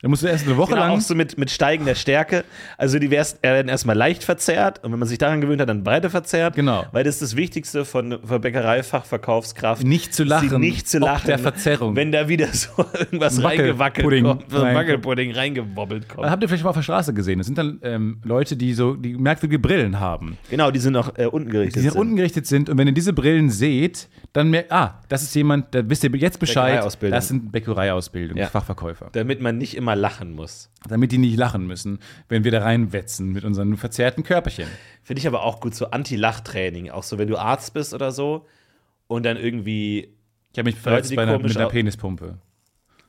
Dann musst du erst eine Woche Genau, lang. auch so mit, mit steigender Stärke. Also die wär's- werden erstmal leicht verzerrt und wenn man sich daran gewöhnt hat, dann breiter verzerrt. Genau. Weil das ist das Wichtigste von, von Bäckereifachverkaufskraft. Nicht zu sie lachen, Nicht zu lachen. der Verzerrung. Wenn da wieder so irgendwas Wackelpudding reingewackelt kommt. So Wackelpudding reingewobbelt kommt. Habt ihr vielleicht mal auf der Straße gesehen? Das sind dann ähm, Leute, die so die merkwürdige Brillen haben. Genau, die sind noch äh, unten gerichtet. Die nach sind. unten gerichtet sind und wenn ihr diese Brillen seht, dann merkt, ah, das ist jemand, da wisst ihr jetzt Bescheid, das sind Bäckereiausbildung, Ja. Fachverkäufer. Damit man nicht immer lachen muss. Damit die nicht lachen müssen, wenn wir da reinwetzen mit unseren verzerrten Körperchen. Finde ich aber auch gut, so Anti-Lach-Training. Auch so, wenn du Arzt bist oder so und dann irgendwie. Ich habe mich verletzt bei einer, mit einer Penispumpe.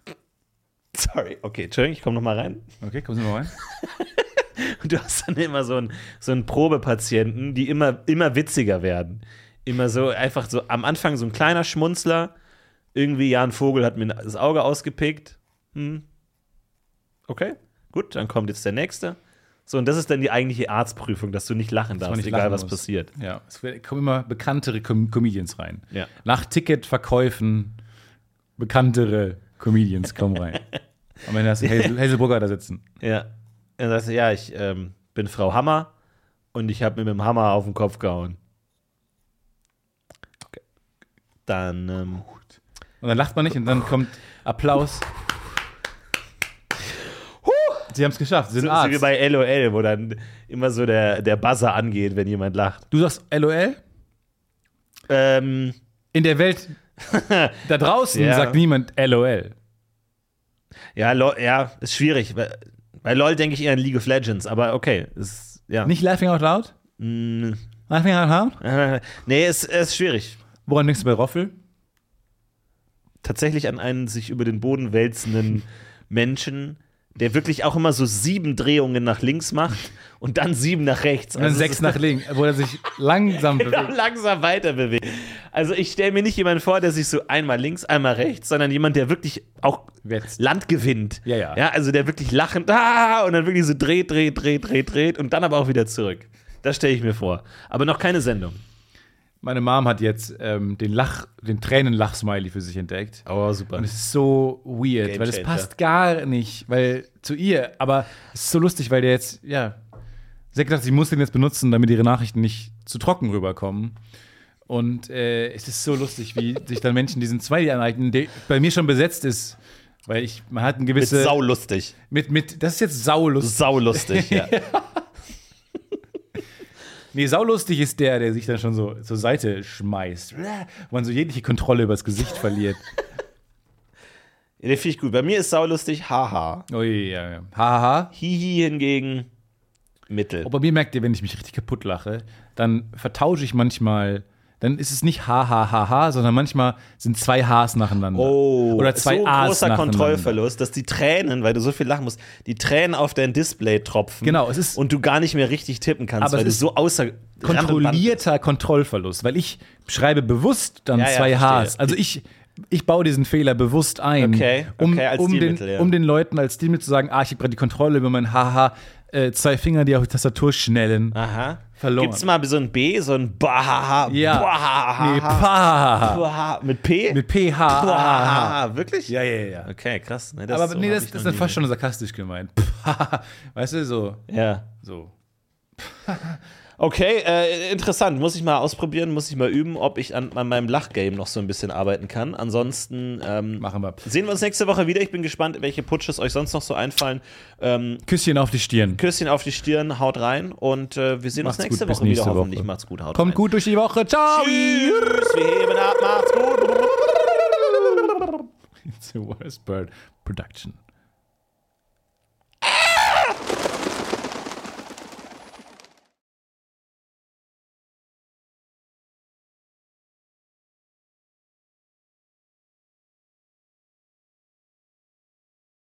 Sorry, okay, Entschuldigung, ich komme nochmal rein. Okay, kommen Sie mal rein. Und du hast dann immer so einen, so einen Probepatienten, die immer, immer witziger werden. Immer so, einfach so am Anfang so ein kleiner Schmunzler. Irgendwie Jan Vogel hat mir das Auge ausgepickt. Hm. Okay, gut, dann kommt jetzt der nächste. So, und das ist dann die eigentliche Arztprüfung, dass du nicht lachen darfst, nicht egal lachen was muss. passiert. Ja, es kommen immer bekanntere Com Comedians rein. Ja. Nach Ticketverkäufen bekanntere Comedians kommen rein. Und wenn das Hazel, Hazelbrugger da sitzen. Ja. Er sagte, ja, ich ähm, bin Frau Hammer und ich habe mir mit dem Hammer auf den Kopf gehauen. Okay. Dann, ähm, Und dann lacht man nicht und dann kommt Applaus. Sie haben es geschafft, Sie sind so, so wie Arzt. bei LOL, wo dann immer so der, der Buzzer angeht, wenn jemand lacht. Du sagst LOL? Ähm, In der Welt da draußen Ja. sagt niemand LOL. ja, LOL, ja, ist schwierig. Bei, LOL denke ich eher an League of Legends, aber okay. Ist, ja. Nicht Laughing Out Loud? Mm, Laughing Out Loud? nee, ist, ist schwierig. Woran denkst du bei Roffel? Tatsächlich an einen sich über den Boden wälzenden Menschen, der wirklich auch immer so sieben Drehungen nach links macht und dann sieben nach rechts. Und dann Also sechs nach links, wo er sich langsam Ja, bewegt. langsam weiter bewegt. Also ich stelle mir nicht jemanden vor, der sich so einmal links, einmal rechts, sondern jemand, der wirklich auch Wetzt. Land gewinnt. Ja, ja. Ja, also der wirklich lachend ah, und dann wirklich so dreht, dreht, dreht, dreht, dreht und dann aber auch wieder zurück. Das stelle ich mir vor. Aber noch keine Sendung. Meine Mom hat jetzt ähm, den Lach, den Tränenlach-Smiley für sich entdeckt. Oh, super. Und es ist so weird, Game weil es passt gar nicht, weil zu ihr, aber es ist so lustig, weil der jetzt, ja, sie hat gedacht, sie muss den jetzt benutzen, damit ihre Nachrichten nicht zu trocken rüberkommen. Und äh, es ist so lustig, wie sich dann Menschen diesen Smiley aneignen, der bei mir schon besetzt ist. Weil ich, man hat Mit gewisse. saulustig. mit, mit, das ist jetzt saulustig. Saulustig, ja. Nee, saulustig ist der, der sich dann schon so zur Seite schmeißt. Wo man so jegliche Kontrolle übers Gesicht verliert. ja den finde ich gut. Bei mir ist saulustig, haha. Ui, ja, ja. Haha. Hihi hingegen mittel. Und bei mir merkt ihr, wenn ich mich richtig kaputt lache, dann vertausche ich manchmal, dann ist es nicht ha, ha, ha, ha, sondern manchmal sind zwei Hs nacheinander. Oh, Oder zwei so A's großer. Kontrollverlust, dass die Tränen, weil du so viel lachen musst, die Tränen auf dein Display tropfen. Genau, es ist- und du gar nicht mehr richtig tippen kannst, Aber weil es ist so außer Kontrollierter Kontrollverlust, weil ich schreibe bewusst dann Ja, ja, zwei verstehe. Hs. Also ich ich baue diesen Fehler bewusst ein, Okay, um, okay, als um, den, ja. um den Leuten als Stilmittel zu sagen, ah, ich habe gerade die Kontrolle über mein Haha, äh, zwei Finger, die auf die Tastatur schnellen. Aha. Verloren. Gibt's mal so ein B, so ein Bahaha? Ja. Bahaha. Nee, pa. Bahaha. Mit P? Mit PH. Bahaha. Wirklich? Ja, ja, ja. Okay, krass. Nee, Aber so nee, das, das ist dann fast schon sarkastisch gemeint. weißt du, so. Ja. so. Okay, äh, interessant. Muss ich mal ausprobieren, muss ich mal üben, ob ich an, an meinem Lachgame noch so ein bisschen arbeiten kann. Ansonsten ähm, Machen wir. sehen wir uns nächste Woche wieder. Ich bin gespannt, welche Putsches euch sonst noch so einfallen. Ähm, Küsschen auf die Stirn. Küsschen auf die Stirn, haut rein und äh, wir sehen Macht's uns nächste gut, Woche nächste wieder. Woche. Hoffentlich macht's gut, haut Kommt rein. gut durch die Woche. Ciao. Tschüss. Wir heben ab. Macht's gut. It's a worst bird production. Ah!